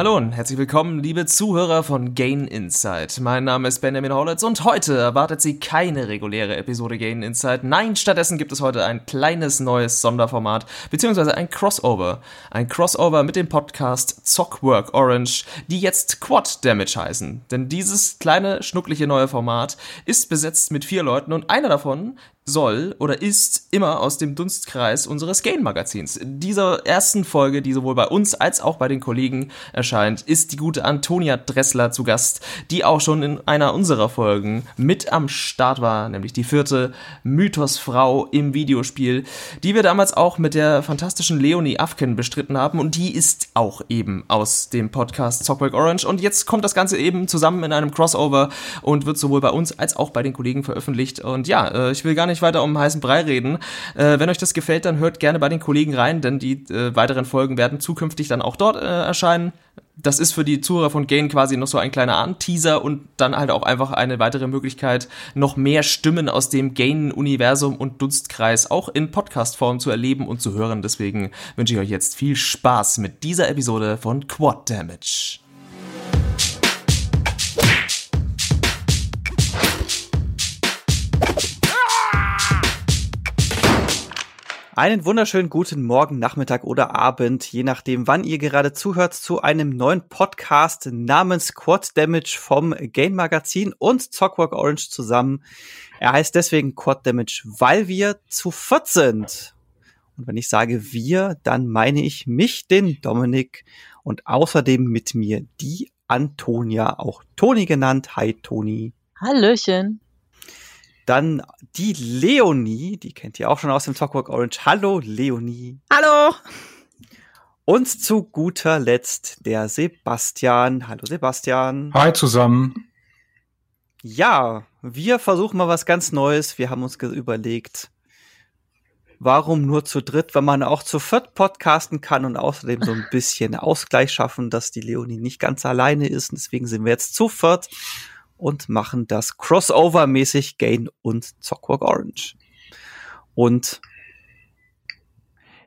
Hallo und herzlich willkommen, liebe Zuhörer von Gain Insight. Mein Name ist Benjamin Hollitz und heute erwartet Sie keine reguläre Episode Gain Insight. Nein, stattdessen gibt es heute ein kleines neues Sonderformat, beziehungsweise ein Crossover. Ein Crossover mit dem Podcast Zockwork Orange, die jetzt Quad Damage heißen. Denn dieses kleine, schnuckliche neue Format ist besetzt mit vier Leuten und einer davon soll oder ist immer aus dem Dunstkreis unseres Gain-Magazins. In dieser ersten Folge, die sowohl bei uns als auch bei den Kollegen erscheint, ist die gute Antonia Dressler zu Gast, die auch schon in einer unserer Folgen mit am Start war, nämlich die vierte Mythosfrau im Videospiel, die wir damals auch mit der fantastischen Leonie Afken bestritten haben und die ist auch eben aus dem Podcast Zockwork Orange und jetzt kommt das Ganze eben zusammen in einem Crossover und wird sowohl bei uns als auch bei den Kollegen veröffentlicht und ja, äh, ich will gar nicht nicht weiter um heißen Brei reden. Äh, wenn euch das gefällt, dann hört gerne bei den Kollegen rein, denn die äh, weiteren Folgen werden zukünftig dann auch dort äh, erscheinen. Das ist für die Zuhörer von Gain quasi noch so ein kleiner Anteaser und dann halt auch einfach eine weitere Möglichkeit, noch mehr Stimmen aus dem Gain-Universum und Dunstkreis auch in Podcast-Form zu erleben und zu hören. Deswegen wünsche ich euch jetzt viel Spaß mit dieser Episode von Quad Damage. Einen wunderschönen guten Morgen, Nachmittag oder Abend, je nachdem, wann ihr gerade zuhört, zu einem neuen Podcast namens Quad Damage vom Game Magazin und Zockwork Orange zusammen. Er heißt deswegen Quad Damage, weil wir zu viert sind. Und wenn ich sage wir, dann meine ich mich, den Dominik und außerdem mit mir die Antonia, auch Toni genannt. Hi Toni. Hallöchen. Dann die Leonie, die kennt ihr auch schon aus dem Talkwork Orange. Hallo Leonie. Hallo. Und zu guter Letzt der Sebastian. Hallo Sebastian. Hi zusammen. Ja, wir versuchen mal was ganz Neues. Wir haben uns überlegt, warum nur zu dritt, wenn man auch zu viert podcasten kann und außerdem so ein bisschen Ausgleich schaffen, dass die Leonie nicht ganz alleine ist. Und deswegen sind wir jetzt zu viert und machen das Crossover-mäßig Gain und Zockwork Orange. Und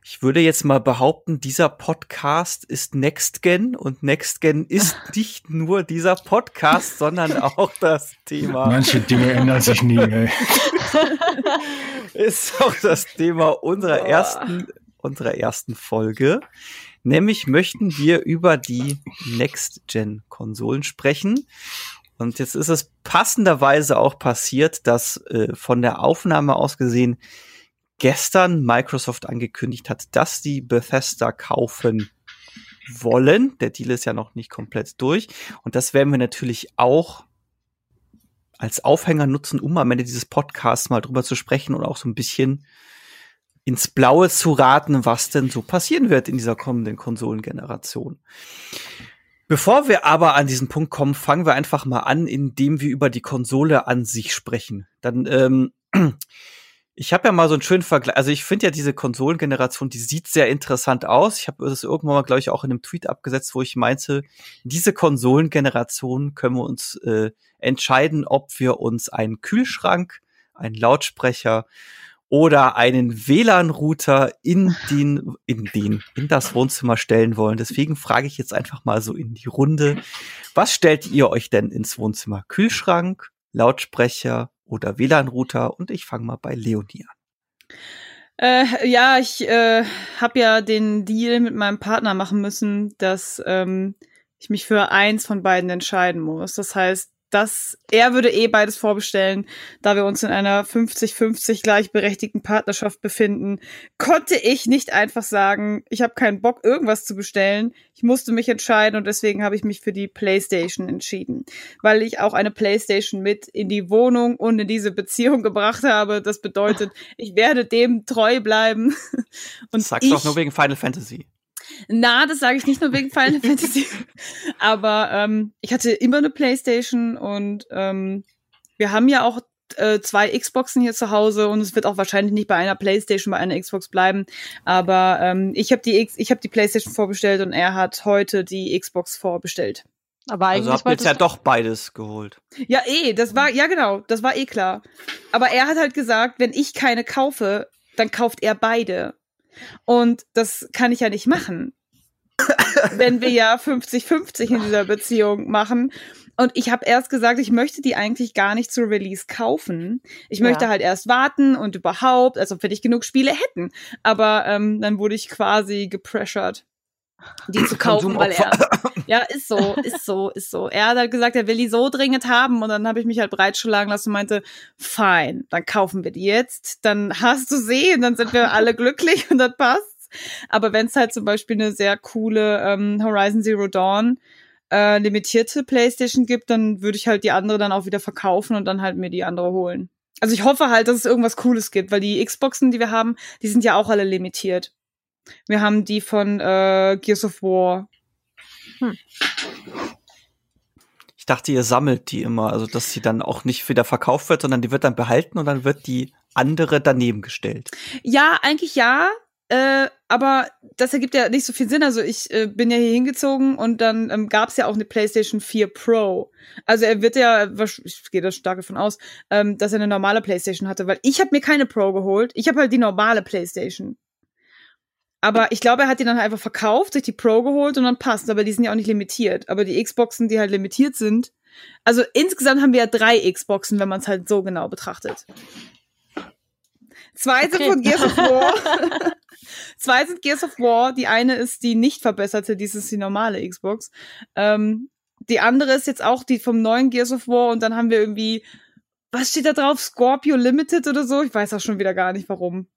ich würde jetzt mal behaupten, dieser Podcast ist Next Gen und Next Gen ist nicht nur dieser Podcast, sondern auch das Thema. Manche Dinge ändern sich nie. Ey. ist auch das Thema unserer ersten, unserer ersten Folge. Nämlich möchten wir über die Next Gen Konsolen sprechen. Und jetzt ist es passenderweise auch passiert, dass äh, von der Aufnahme aus gesehen gestern Microsoft angekündigt hat, dass die Bethesda kaufen wollen. Der Deal ist ja noch nicht komplett durch. Und das werden wir natürlich auch als Aufhänger nutzen, um am Ende dieses Podcasts mal drüber zu sprechen und auch so ein bisschen ins Blaue zu raten, was denn so passieren wird in dieser kommenden Konsolengeneration. Bevor wir aber an diesen Punkt kommen, fangen wir einfach mal an, indem wir über die Konsole an sich sprechen. Dann, ähm, ich habe ja mal so einen schönen Vergleich. Also ich finde ja diese Konsolengeneration, die sieht sehr interessant aus. Ich habe das irgendwann mal, glaube ich, auch in einem Tweet abgesetzt, wo ich meinte, diese Konsolengeneration können wir uns äh, entscheiden, ob wir uns einen Kühlschrank, einen Lautsprecher oder einen WLAN-Router in den, in den, in das Wohnzimmer stellen wollen. Deswegen frage ich jetzt einfach mal so in die Runde. Was stellt ihr euch denn ins Wohnzimmer? Kühlschrank, Lautsprecher oder WLAN-Router? Und ich fange mal bei Leonie an. Äh, ja, ich äh, habe ja den Deal mit meinem Partner machen müssen, dass ähm, ich mich für eins von beiden entscheiden muss. Das heißt, dass er würde eh beides vorbestellen, da wir uns in einer 50-50 gleichberechtigten Partnerschaft befinden, konnte ich nicht einfach sagen, ich habe keinen Bock, irgendwas zu bestellen. Ich musste mich entscheiden und deswegen habe ich mich für die PlayStation entschieden, weil ich auch eine PlayStation mit in die Wohnung und in diese Beziehung gebracht habe. Das bedeutet, ich werde dem treu bleiben. Und du auch nur wegen Final Fantasy. Na, das sage ich nicht nur wegen Final Fantasy. Aber ähm, ich hatte immer eine Playstation und ähm, wir haben ja auch äh, zwei Xboxen hier zu Hause und es wird auch wahrscheinlich nicht bei einer Playstation, bei einer Xbox bleiben. Aber ähm, ich habe die X ich habe die Playstation vorbestellt und er hat heute die Xbox vorbestellt. Aber also eigentlich also habt ihr jetzt ja doch beides geholt. Ja, eh, das war, ja genau, das war eh klar. Aber er hat halt gesagt, wenn ich keine kaufe, dann kauft er beide. Und das kann ich ja nicht machen. wenn wir ja 50-50 in dieser Beziehung machen. Und ich habe erst gesagt, ich möchte die eigentlich gar nicht zur Release kaufen. Ich Ja. möchte halt erst warten und überhaupt, als ob wir nicht genug Spiele hätten. Aber ähm, dann wurde ich quasi gepressured, die zu kaufen, weil er. Ja, ist so, ist so, ist so. Er hat halt gesagt, er will die so dringend haben und dann habe ich mich halt breitschlagen lassen und meinte, fein, dann kaufen wir die jetzt, dann hast du sie und dann sind wir alle glücklich und dann passt's. Aber wenn es halt zum Beispiel eine sehr coole ähm, Horizon Zero Dawn äh, limitierte Playstation gibt, dann würde ich halt die andere dann auch wieder verkaufen und dann halt mir die andere holen. Also ich hoffe halt, dass es irgendwas Cooles gibt, weil die Xboxen, die wir haben, die sind ja auch alle limitiert. Wir haben die von äh, Gears of War. Ich dachte, ihr sammelt die immer, also dass sie dann auch nicht wieder verkauft wird, sondern die wird dann behalten und dann wird die andere daneben gestellt. Ja, eigentlich ja. Äh, aber das ergibt ja nicht so viel Sinn. Also ich äh, bin ja hier hingezogen und dann ähm, gab es ja auch eine PlayStation 4 Pro. Also er wird ja, ich gehe da stark davon aus, ähm, dass er eine normale PlayStation hatte, weil ich habe mir keine Pro geholt. Ich habe halt die normale PlayStation. Aber ich glaube, er hat die dann halt einfach verkauft, sich die Pro geholt und dann passt. Aber die sind ja auch nicht limitiert. Aber die Xboxen, die halt limitiert sind. Also insgesamt haben wir ja drei Xboxen, wenn man es halt so genau betrachtet. Zwei sind Okay. von Gears of War. Zwei sind Gears of War. Die eine ist die nicht verbesserte, dies ist die normale Xbox. Ähm, die andere ist jetzt auch die vom neuen Gears of War und dann haben wir irgendwie, was steht da drauf? Scorpio Limited oder so? Ich weiß auch schon wieder gar nicht warum.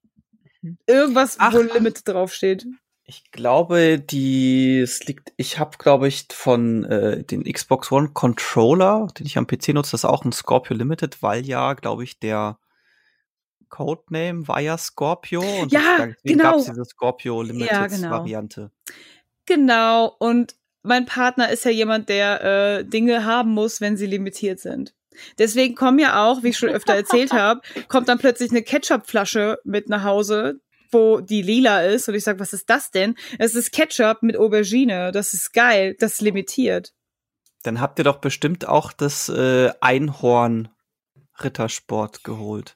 Irgendwas, Ach. wo Limited draufsteht. Ich glaube, die es liegt, ich habe, glaube ich, von äh, den Xbox One Controller, den ich am PC nutze, das ist auch ein Scorpio Limited, weil ja, glaube ich, der Codename war ja Scorpio und Ja, deswegen genau. gab's diese Scorpio Limited Ja, genau. Variante. Genau. Und mein Partner ist ja jemand, der äh, Dinge haben muss, wenn sie limitiert sind. Deswegen kommen ja auch, wie ich schon öfter erzählt habe, kommt dann plötzlich eine Ketchupflasche mit nach Hause, wo die lila ist. Und ich sage, was ist das denn? Es ist Ketchup mit Aubergine. Das ist geil. Das ist limitiert. Dann habt ihr doch bestimmt auch das äh, Einhorn Rittersport geholt.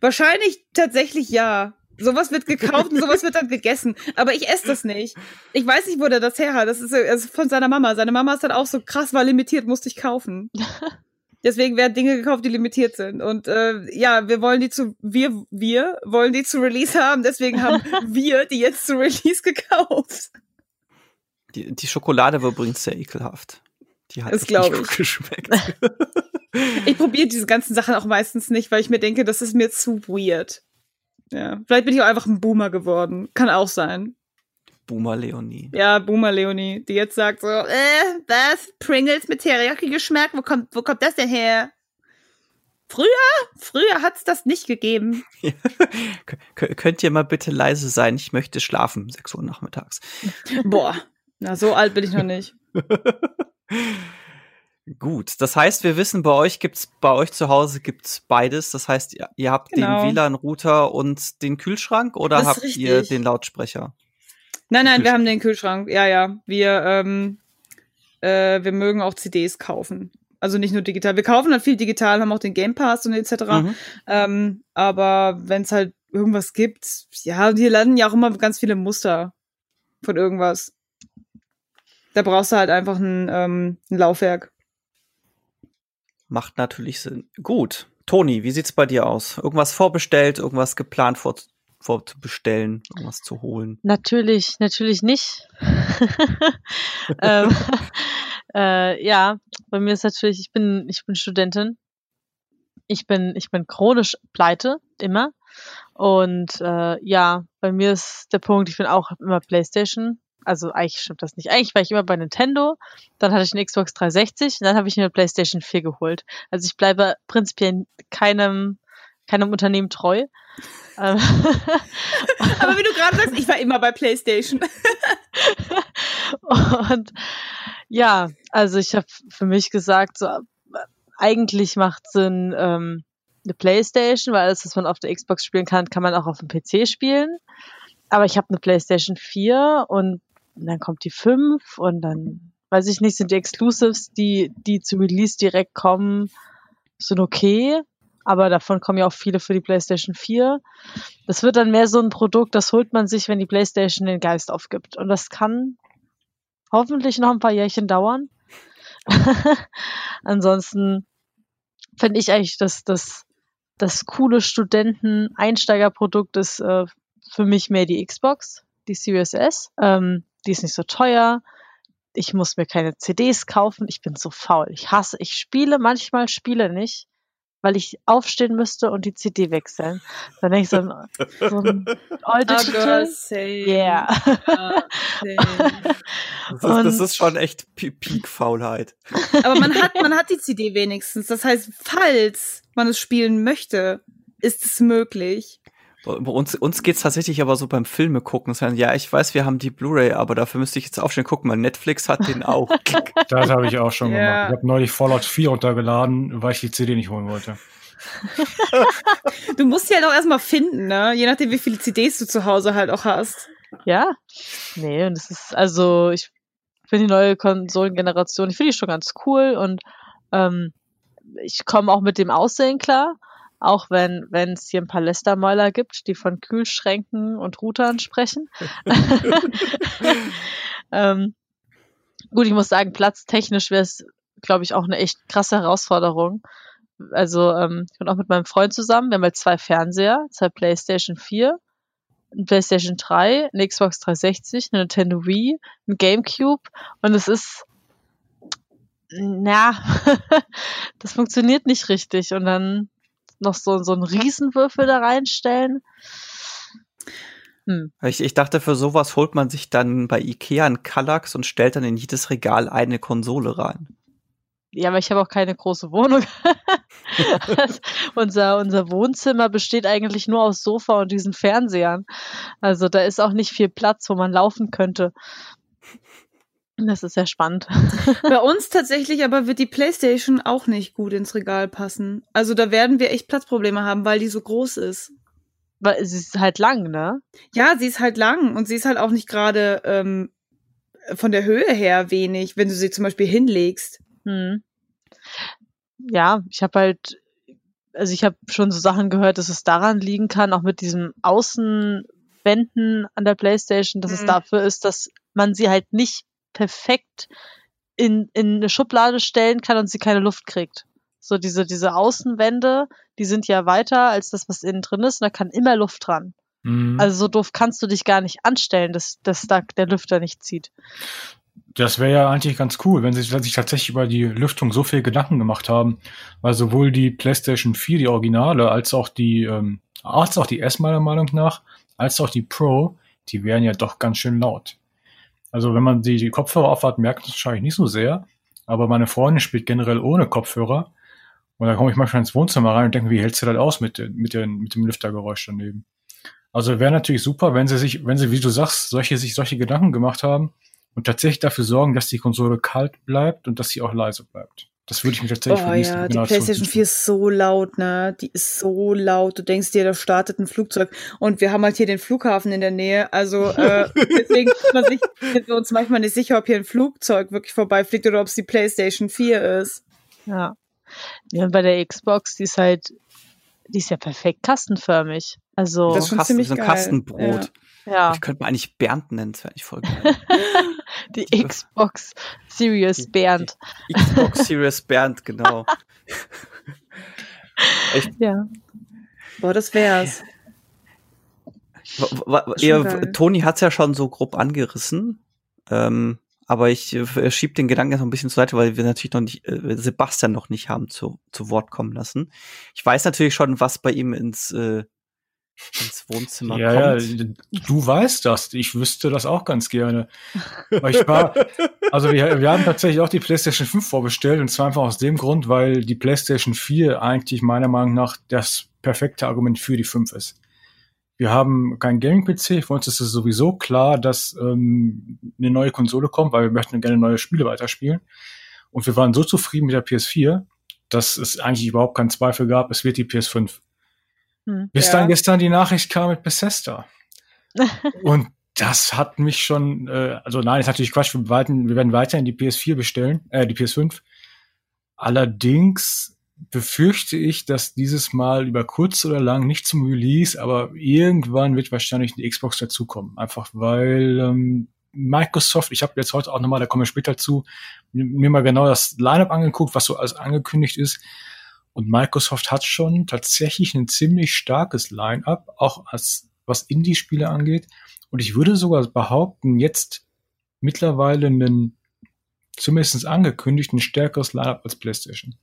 Wahrscheinlich tatsächlich ja. Sowas wird gekauft und sowas wird dann gegessen. Aber ich esse das nicht. Ich weiß nicht, wo der das her hat. Das ist, ist von seiner Mama. Seine Mama ist dann auch so krass, war limitiert, musste ich kaufen. Deswegen werden Dinge gekauft, die limitiert sind. Und äh, ja, wir wollen die zu, wir, wir wollen die zu Release haben. Deswegen haben wir die jetzt zu Release gekauft. Die, die Schokolade war übrigens sehr ekelhaft. Die hat Das echt nicht ich. gut geschmeckt. Ich probiere diese ganzen Sachen auch meistens nicht, weil ich mir denke, das ist mir zu weird. Ja, vielleicht bin ich auch einfach ein Boomer geworden. Kann auch sein. Boomer Leonie. Ja, Boomer Leonie, die jetzt sagt so, äh, was? Pringles mit Teriyaki-Geschmack? Wo kommt, wo kommt das denn her? Früher? Früher hat's das nicht gegeben. Könnt ihr mal bitte leise sein? Ich möchte schlafen, 6 Uhr nachmittags. Boah, na, so alt bin ich noch nicht. Gut, das heißt, wir wissen, bei euch gibt's, bei euch zu Hause gibt's beides. Das heißt, ihr, ihr habt Genau. den WLAN-Router und den Kühlschrank oder habt ihr richtig. den Lautsprecher? Nein, nein, wir haben den Kühlschrank. Ja, ja. Wir, ähm, äh, wir mögen auch CDs kaufen. Also nicht nur digital. Wir kaufen halt viel digital, haben auch den Game Pass und etc. Mhm. Ähm, aber wenn es halt irgendwas gibt, ja, die landen ja auch immer ganz viele Muster von irgendwas. Da brauchst du halt einfach ein, ähm, ein Laufwerk. Macht natürlich Sinn. Gut. Toni, wie sieht's bei dir aus? Irgendwas vorbestellt, irgendwas geplant vor, vorzubestellen, irgendwas zu holen? Natürlich, natürlich nicht. ähm, äh, ja, bei mir ist natürlich, ich bin, ich bin Studentin. Ich bin, ich bin chronisch pleite, immer. Und äh, ja, bei mir ist der Punkt, ich bin auch immer Playstation. Also eigentlich stimmt das nicht. Eigentlich war ich immer bei Nintendo, dann hatte ich eine Xbox 360 und dann habe ich mir eine PlayStation 4 geholt. Also ich bleibe prinzipiell keinem, keinem Unternehmen treu. Ähm, Aber wie du gerade sagst, ich war immer bei PlayStation. Und ja, also ich habe für mich gesagt, so, eigentlich macht Sinn ähm, eine Playstation, weil alles, was man auf der Xbox spielen kann, kann man auch auf dem PC spielen. Aber ich habe eine Playstation 4 und dann kommt die 5 und dann, weiß ich nicht, sind die Exclusives, die, die zu Release direkt kommen, sind okay. aber davon kommen ja auch viele für die PlayStation 4. Das wird dann mehr so ein Produkt, das holt man sich, wenn die PlayStation den Geist aufgibt. Und das kann hoffentlich noch ein paar Jährchen dauern. Ansonsten finde ich eigentlich, dass das, das coole Studenten-Einsteigerprodukt ist äh, für mich mehr die Xbox, die Series S. Ähm, die ist nicht so teuer. Ich muss mir keine CDs kaufen. Ich bin so faul. Ich hasse, ich spiele manchmal Spiele nicht, weil ich aufstehen müsste und die CD wechseln. Dann denke ich so, so ein Digital. Oh, Yeah. Das ist, das ist schon echt Peak-Faulheit. Aber man hat, man hat die CD wenigstens. Das heißt, falls man es spielen möchte, ist es möglich. Bei uns, uns geht's tatsächlich aber so beim Filme gucken. Sagen, ja, ich weiß, wir haben die Blu-ray, aber dafür müsste ich jetzt aufstehen. Guck mal, Netflix hat den auch. Das habe ich auch schon Ja. gemacht. Ich habe neulich Fallout 4 runtergeladen, weil ich die CD nicht holen wollte. Du musst die halt auch erstmal finden, ne? Je nachdem, wie viele CDs du zu Hause halt auch hast. Ja. Nee, und es ist, also, ich finde die neue Konsolengeneration, ich finde die schon ganz cool und ähm, ich komme auch mit dem Aussehen klar. Auch wenn wenn es hier ein paar Lästermäuler gibt, die von Kühlschränken und Routern sprechen. ähm, gut, ich muss sagen, platztechnisch wäre es, glaube ich, auch eine echt krasse Herausforderung. Also, ähm, ich bin auch mit meinem Freund zusammen. Wir haben halt zwei Fernseher, zwei PlayStation 4, ein PlayStation 3, eine Xbox 360, eine Nintendo Wii, ein GameCube und es ist, na, das funktioniert nicht richtig und dann noch so, so einen Riesenwürfel da reinstellen. Hm. Ich, ich dachte, für sowas holt man sich dann bei Ikea einen Kallax und stellt dann in jedes Regal eine Konsole rein. Ja, aber ich habe auch keine große Wohnung. Unser, unser Wohnzimmer besteht eigentlich nur aus Sofa und diesen Fernsehern. Also da ist auch nicht viel Platz, wo man laufen könnte. Das ist sehr spannend. Bei uns tatsächlich aber wird die Playstation auch nicht gut ins Regal passen. Also da werden wir echt Platzprobleme haben, weil die so groß ist. Weil es ist halt lang, ne? Ja, sie ist halt lang und sie ist halt auch nicht gerade ähm, von der Höhe her wenig, wenn du sie zum Beispiel hinlegst. Hm. Ja, ich habe halt, also ich habe schon so Sachen gehört, dass es daran liegen kann, auch mit diesem Außenwänden an der Playstation, dass es Mhm. dafür ist, dass man sie halt nicht perfekt in, in eine Schublade stellen kann und sie keine Luft kriegt. So diese, diese Außenwände, die sind ja weiter als das, was innen drin ist, und da kann immer Luft dran. Mhm. Also so doof kannst du dich gar nicht anstellen, dass, dass da der Lüfter nicht zieht. Das wäre ja eigentlich ganz cool, wenn sie sich tatsächlich über die Lüftung so viel Gedanken gemacht haben, weil sowohl die PlayStation 4, die Originale, als auch die, ähm, als auch die S meiner Meinung nach, als auch die Pro, die wären ja doch ganz schön laut. Also wenn man die, die Kopfhörer aufhat, merkt man es wahrscheinlich nicht so sehr, aber meine Freundin spielt generell ohne Kopfhörer und da komme ich manchmal ins Wohnzimmer rein und denke, wie hältst du das aus mit, mit, den, mit dem Lüftergeräusch daneben? Also wäre natürlich super, wenn sie sich, wenn sie, wie du sagst, solche, sich solche Gedanken gemacht haben, und tatsächlich dafür sorgen, dass die Konsole kalt bleibt und dass sie auch leise bleibt. Das würde ich mir tatsächlich Oh nächste ja, die Generation PlayStation wünschen. 4 ist so laut, ne? Die ist so laut. Du denkst dir, da startet ein Flugzeug. Und wir haben halt hier den Flughafen in der Nähe. Also äh, deswegen ist man sich, sind wir uns manchmal nicht sicher, ob hier ein Flugzeug wirklich vorbeifliegt oder ob es die PlayStation 4 ist. Ja. ja. Bei der Xbox, die ist halt, die ist ja perfekt kastenförmig. Also, Das ist schon Kasten, ziemlich so ein geil. Kastenbrot. ja, Ich könnte man eigentlich Bernd nennen, das wäre eigentlich voll geil. die Xbox Series Bernd. Xbox Series Bernd, genau. Ja. Boah, das wär's. Ihr. Toni hat's ja schon so grob angerissen. Ähm, aber ich äh, schieb den Gedanken jetzt noch ein bisschen zur Seite, weil wir natürlich noch nicht, äh, Sebastian noch nicht haben zu, zu Wort kommen lassen. Ich weiß natürlich schon, was bei ihm ins, äh, ins Wohnzimmer Ja, kommt. ja, du weißt das. Ich wüsste das auch ganz gerne. Weil ich war, also wir, wir haben tatsächlich auch die PlayStation 5 vorbestellt und zwar einfach aus dem Grund, weil die PlayStation 4 eigentlich meiner Meinung nach das perfekte Argument für die 5 ist. Wir haben keinen Gaming-PC. Für uns ist es sowieso klar, dass ähm, eine neue Konsole kommt, weil wir möchten gerne neue Spiele weiterspielen. Und wir waren so zufrieden mit der PS4, dass es eigentlich überhaupt keinen Zweifel gab, es wird die PS5. Hm. Bis Ja. dann gestern die Nachricht kam mit Bethesda. Und das hat mich schon, äh, also nein, ist natürlich Quatsch, wir, weiten, wir werden weiterhin die PS4 bestellen, äh, die PS5. Allerdings befürchte ich, dass dieses Mal über kurz oder lang nicht zum Release, aber irgendwann wird wahrscheinlich die Xbox dazukommen. Einfach weil ähm, Microsoft, ich habe jetzt heute auch nochmal, da kommen wir später zu, mir mal genau das Lineup angeguckt, was so alles angekündigt ist. Und Microsoft hat schon tatsächlich ein ziemlich starkes Lineup, auch als was Indie-Spiele angeht. Und ich würde sogar behaupten, jetzt mittlerweile einen zumindest angekündigt ein stärkeres Lineup als PlayStation.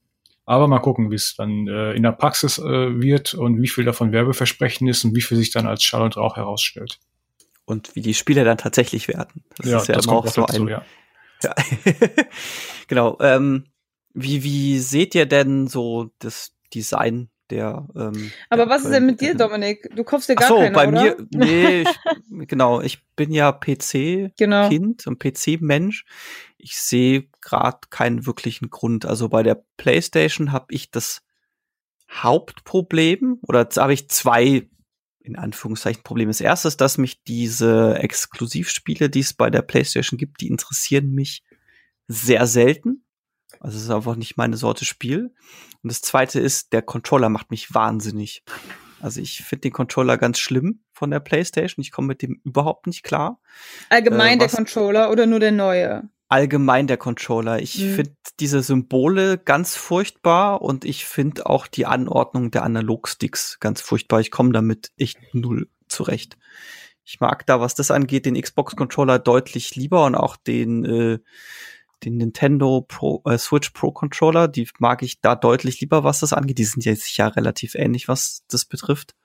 Aber mal gucken, wie es dann äh, in der Praxis äh, wird und wie viel davon Werbeversprechen ist und wie viel sich dann als Schall und Rauch herausstellt. Und wie die Spiele dann tatsächlich werden. Das ja, ist ja das auch so dazu, ein. Ja. ja. genau. Ähm, wie, wie seht ihr denn so das Design der. Ähm, Aber was ist denn mit dir, Dominik? Du kaufst dir gar Ach so, keine, bei oder? mir, nee, ich, genau, ich bin ja PC-Kind Genau. und PC-Mensch. Ich sehe gerade keinen wirklichen Grund. Also bei der PlayStation habe ich das Hauptproblem oder habe ich zwei in Anführungszeichen Probleme. Das erste ist, dass mich diese Exklusivspiele, die es bei der PlayStation gibt, die interessieren mich sehr selten. Also es ist einfach nicht meine Sorte Spiel. Und das zweite ist, der Controller macht mich wahnsinnig. Also ich finde den Controller ganz schlimm von der PlayStation. Ich komme mit dem überhaupt nicht klar. Allgemein Äh, der Controller oder nur der neue? Allgemein der Controller. Ich Mhm. finde diese Symbole ganz furchtbar und ich finde auch die Anordnung der Analogsticks ganz furchtbar. Ich komme damit echt null zurecht. Ich mag da, was das angeht, den Xbox-Controller deutlich lieber und auch den, äh, den Nintendo Pro, äh, Switch Pro Controller. Die mag ich da deutlich lieber, was das angeht. Die sind ja sicher relativ ähnlich, was das betrifft.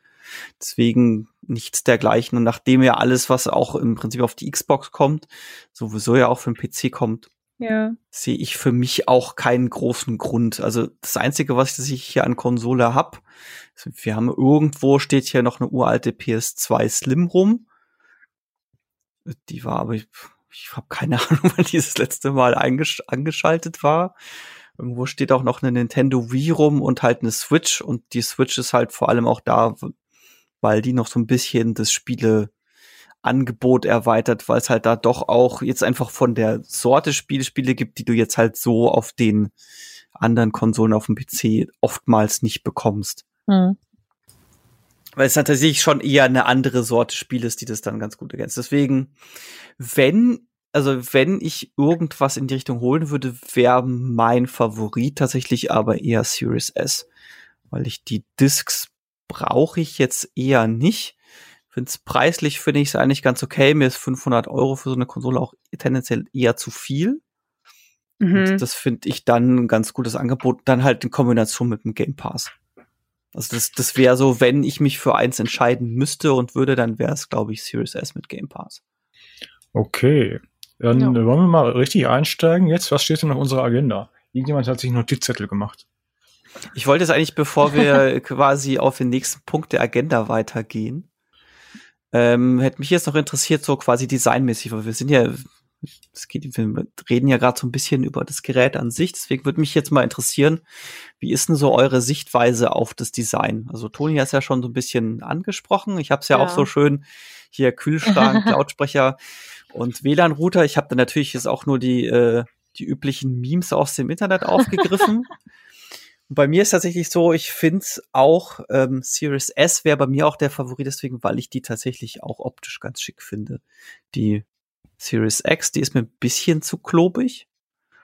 Deswegen nichts dergleichen. Und nachdem ja alles, was auch im Prinzip auf die Xbox kommt, sowieso ja auch für den PC kommt, Ja. sehe ich für mich auch keinen großen Grund. Also das Einzige, was ich hier an Konsole hab, ist, wir haben irgendwo steht hier noch eine uralte PS2 Slim rum. Die war aber, ich, habe keine Ahnung, wann die das letzte Mal angeschaltet war. Irgendwo steht auch noch eine Nintendo Wii rum und halt eine Switch. Und die Switch ist halt vor allem auch da, weil die noch so ein bisschen das Spiele Angebot erweitert, weil es halt da doch auch jetzt einfach von der Sorte Spiele Spiele gibt, die du jetzt halt so auf den anderen Konsolen auf dem PC oftmals nicht bekommst. Hm. Weil es tatsächlich schon eher eine andere Sorte Spiel ist, die das dann ganz gut ergänzt. Deswegen, wenn, also wenn ich irgendwas in die Richtung holen würde, wäre mein Favorit tatsächlich aber eher Series S. Weil ich die Discs brauche ich jetzt eher nicht. Find's preislich finde ich es eigentlich ganz okay. Mir ist 500 Euro für so eine Konsole auch tendenziell eher zu viel. Mhm. Und das finde ich dann ein ganz gutes Angebot. Dann halt in Kombination mit dem Game Pass. Also das, das wäre so, wenn ich mich für eins entscheiden müsste und würde, dann wäre es, glaube ich, Series S mit Game Pass. Okay. Dann Ja. wollen wir mal richtig einsteigen. Jetzt, was steht denn auf unserer Agenda? Irgendjemand hat sich einen Notizzettel gemacht. Ich wollte jetzt eigentlich, bevor wir quasi auf den nächsten Punkt der Agenda weitergehen, ähm, hätte mich jetzt noch interessiert, so quasi designmäßig, weil wir sind ja, es geht, wir reden ja gerade so ein bisschen über das Gerät an sich, deswegen würde mich jetzt mal interessieren, wie ist denn so eure Sichtweise auf das Design? Also Toni hat es ja schon so ein bisschen angesprochen, ich habe es ja, Ja. auch so schön hier Kühlschrank, Lautsprecher und WLAN-Router. Ich habe da natürlich jetzt auch nur die, äh, die üblichen Memes aus dem Internet aufgegriffen. Bei mir ist tatsächlich so, ich finde auch ähm, Series S wäre bei mir auch der Favorit, deswegen, weil ich die tatsächlich auch optisch ganz schick finde. Die Series X, die ist mir ein bisschen zu klobig.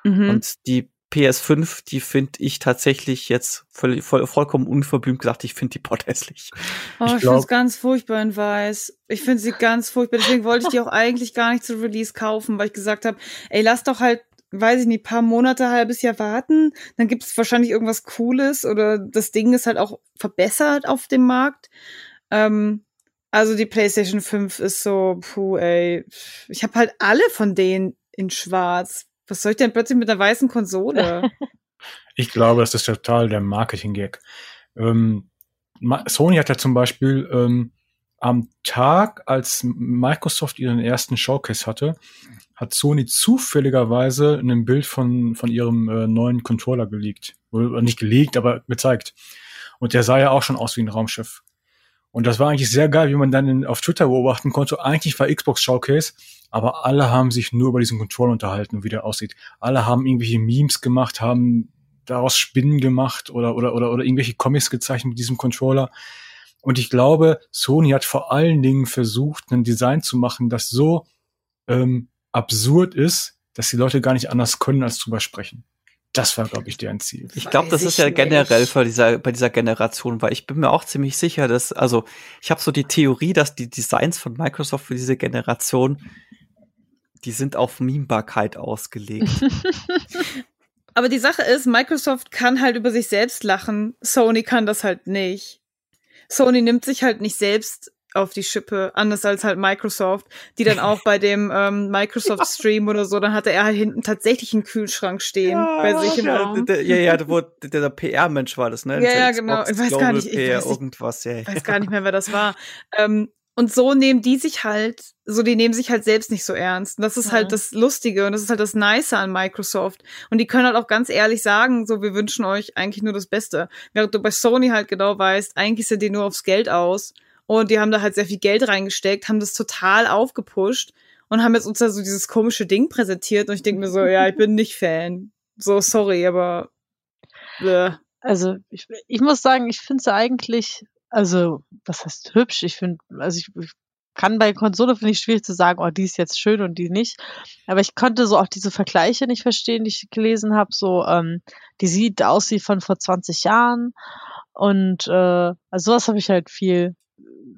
Mhm. Und die PS5, die finde ich tatsächlich jetzt voll, voll, vollkommen unverblümt gesagt, ich finde die Pott hässlich. Oh, Ich ich, finde es ganz furchtbar in weiß. Ich finde sie ganz furchtbar. Deswegen wollte ich die auch eigentlich gar nicht zu Release kaufen, weil ich gesagt habe, ey, lass doch halt, weiß ich nicht, paar Monate, halbes Jahr warten. Dann gibt es wahrscheinlich irgendwas Cooles oder das Ding ist halt auch verbessert auf dem Markt. Ähm, also die PlayStation 5 ist so, puh, ey. Ich habe halt alle von denen in schwarz. Was soll ich denn plötzlich mit einer weißen Konsole? Ich glaube, das ist total der Marketing-Gag. Ähm, Sony hat ja zum Beispiel ähm, am Tag, als Microsoft ihren ersten Showcase hatte, hat Sony zufälligerweise ein Bild von, von ihrem äh, neuen Controller geleakt. Oder nicht geleakt, aber gezeigt. Und der sah ja auch schon aus wie ein Raumschiff. Und das war eigentlich sehr geil, wie man dann in, auf Twitter beobachten konnte. Eigentlich war Xbox Showcase, aber alle haben sich nur über diesen Controller unterhalten, wie der aussieht. Alle haben irgendwelche Memes gemacht, haben daraus Spinnen gemacht oder, oder, oder, oder irgendwelche Comics gezeichnet mit diesem Controller. Und ich glaube, Sony hat vor allen Dingen versucht, ein Design zu machen, das so ähm, absurd ist, dass die Leute gar nicht anders können, als drüber sprechen. Das war, glaube ich, deren Ziel. Ich glaube, das ist ja generell bei dieser, bei dieser Generation, weil ich bin mir auch ziemlich sicher, dass, also ich habe so die Theorie, dass die Designs von Microsoft für diese Generation, die sind auf Memebarkeit ausgelegt. Aber die Sache ist, Microsoft kann halt über sich selbst lachen, Sony kann das halt nicht. Sony nimmt sich halt nicht selbst auf die Schippe, anders als halt Microsoft, die dann auch bei dem ähm, Microsoft Stream oder so, dann hatte er halt hinten tatsächlich einen Kühlschrank stehen ja, bei sich im ja, Raum. Der, ja, ja, wo der, der PR-Mensch war das, ne? Ja, ja, genau. Ich weiß gar nicht, ich weiß, ich weiß gar nicht mehr, wer das war. Ähm, und so nehmen die sich halt, so die nehmen sich halt selbst nicht so ernst. Und das ist halt mhm. halt das Lustige und das ist halt das Nice an Microsoft. Und die können halt auch ganz ehrlich sagen, so, wir wünschen euch eigentlich nur das Beste. Während du bei Sony halt genau weißt, eigentlich sind die nur aufs Geld aus. Und die haben da halt sehr viel Geld reingesteckt, haben das total aufgepusht und haben jetzt uns da so dieses komische Ding präsentiert. Und ich denke mir so, ja, ich bin nicht Fan. So, sorry, aber. Äh. Also, ich, ich muss sagen, ich finde sie eigentlich, also, was heißt hübsch? Ich finde, also ich, ich kann bei Konsole finde ich schwierig zu sagen, oh, die ist jetzt schön und die nicht. Aber ich konnte so auch diese Vergleiche nicht verstehen, die ich gelesen habe. So, ähm, die sieht aus wie von vor 20 Jahren. Und äh, also sowas habe ich halt viel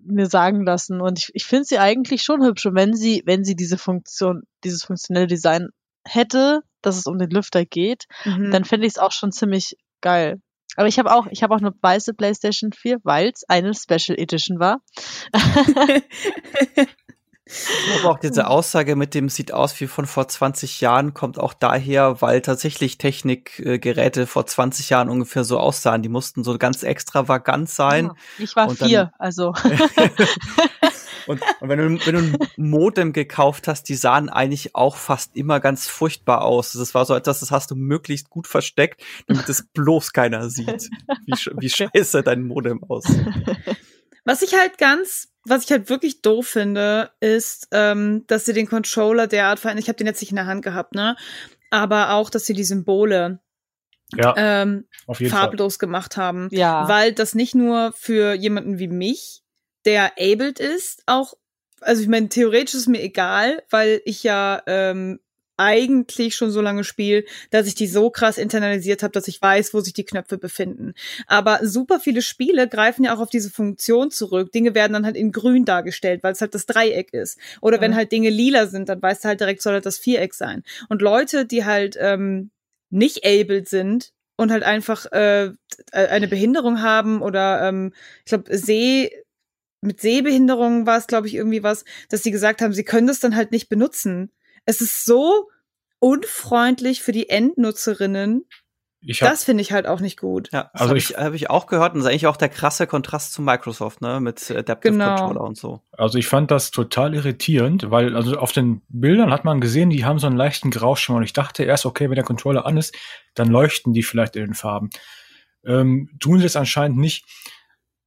mir sagen lassen. Und ich, ich finde sie eigentlich schon hübsch. Und wenn sie, wenn sie diese Funktion, dieses funktionelle Design hätte, dass es um den Lüfter geht, mhm. dann fände ich es auch schon ziemlich geil. Aber ich habe auch, ich habe auch eine weiße PlayStation 4, weil es eine Special Edition war. Aber auch diese Aussage mit dem sieht aus wie von vor 20 Jahren kommt auch daher, weil tatsächlich Technikgeräte vor 20 Jahren ungefähr so aussahen. Die mussten so ganz extravagant sein. Ich war vier, also. und, und wenn, du, wenn du ein Modem gekauft hast, die sahen eigentlich auch fast immer ganz furchtbar aus. Das war so etwas, das hast du möglichst gut versteckt, damit es bloß keiner sieht, wie, wie scheiße dein Modem aussieht. Was ich halt ganz was ich halt wirklich doof finde, ist, ähm, dass sie den Controller derart verändern. Ich habe den jetzt nicht in der Hand gehabt, ne? Aber auch, dass sie die Symbole ja, ähm, farblos Fall. gemacht haben. Ja. Weil das nicht nur für jemanden wie mich, der abled ist, auch, also ich meine, theoretisch ist mir egal, weil ich ja ähm, eigentlich schon so lange spiele, dass ich die so krass internalisiert habe, dass ich weiß, wo sich die Knöpfe befinden. Aber super viele Spiele greifen ja auch auf diese Funktion zurück. Dinge werden dann halt in grün dargestellt, weil es halt das Dreieck ist. Oder ja. wenn halt Dinge lila sind, dann weißt du halt direkt, soll halt das Viereck sein. Und Leute, die halt ähm, nicht abled sind, und halt einfach äh, eine Behinderung haben oder ähm, ich glaube Seh mit Sehbehinderung war es glaube ich irgendwie was, dass sie gesagt haben, sie können das dann halt nicht benutzen es ist so unfreundlich für die Endnutzerinnen. Hab, das finde ich halt auch nicht gut. Ja, also habe ich, hab ich auch gehört und das ist eigentlich auch der krasse Kontrast zu Microsoft, ne, mit Adaptive genau. Controller und so. Also ich fand das total irritierend, weil also auf den Bildern hat man gesehen, die haben so einen leichten Grauschimmer und ich dachte erst, okay, wenn der Controller an ist, dann leuchten die vielleicht in den Farben. Ähm, tun sie es anscheinend nicht.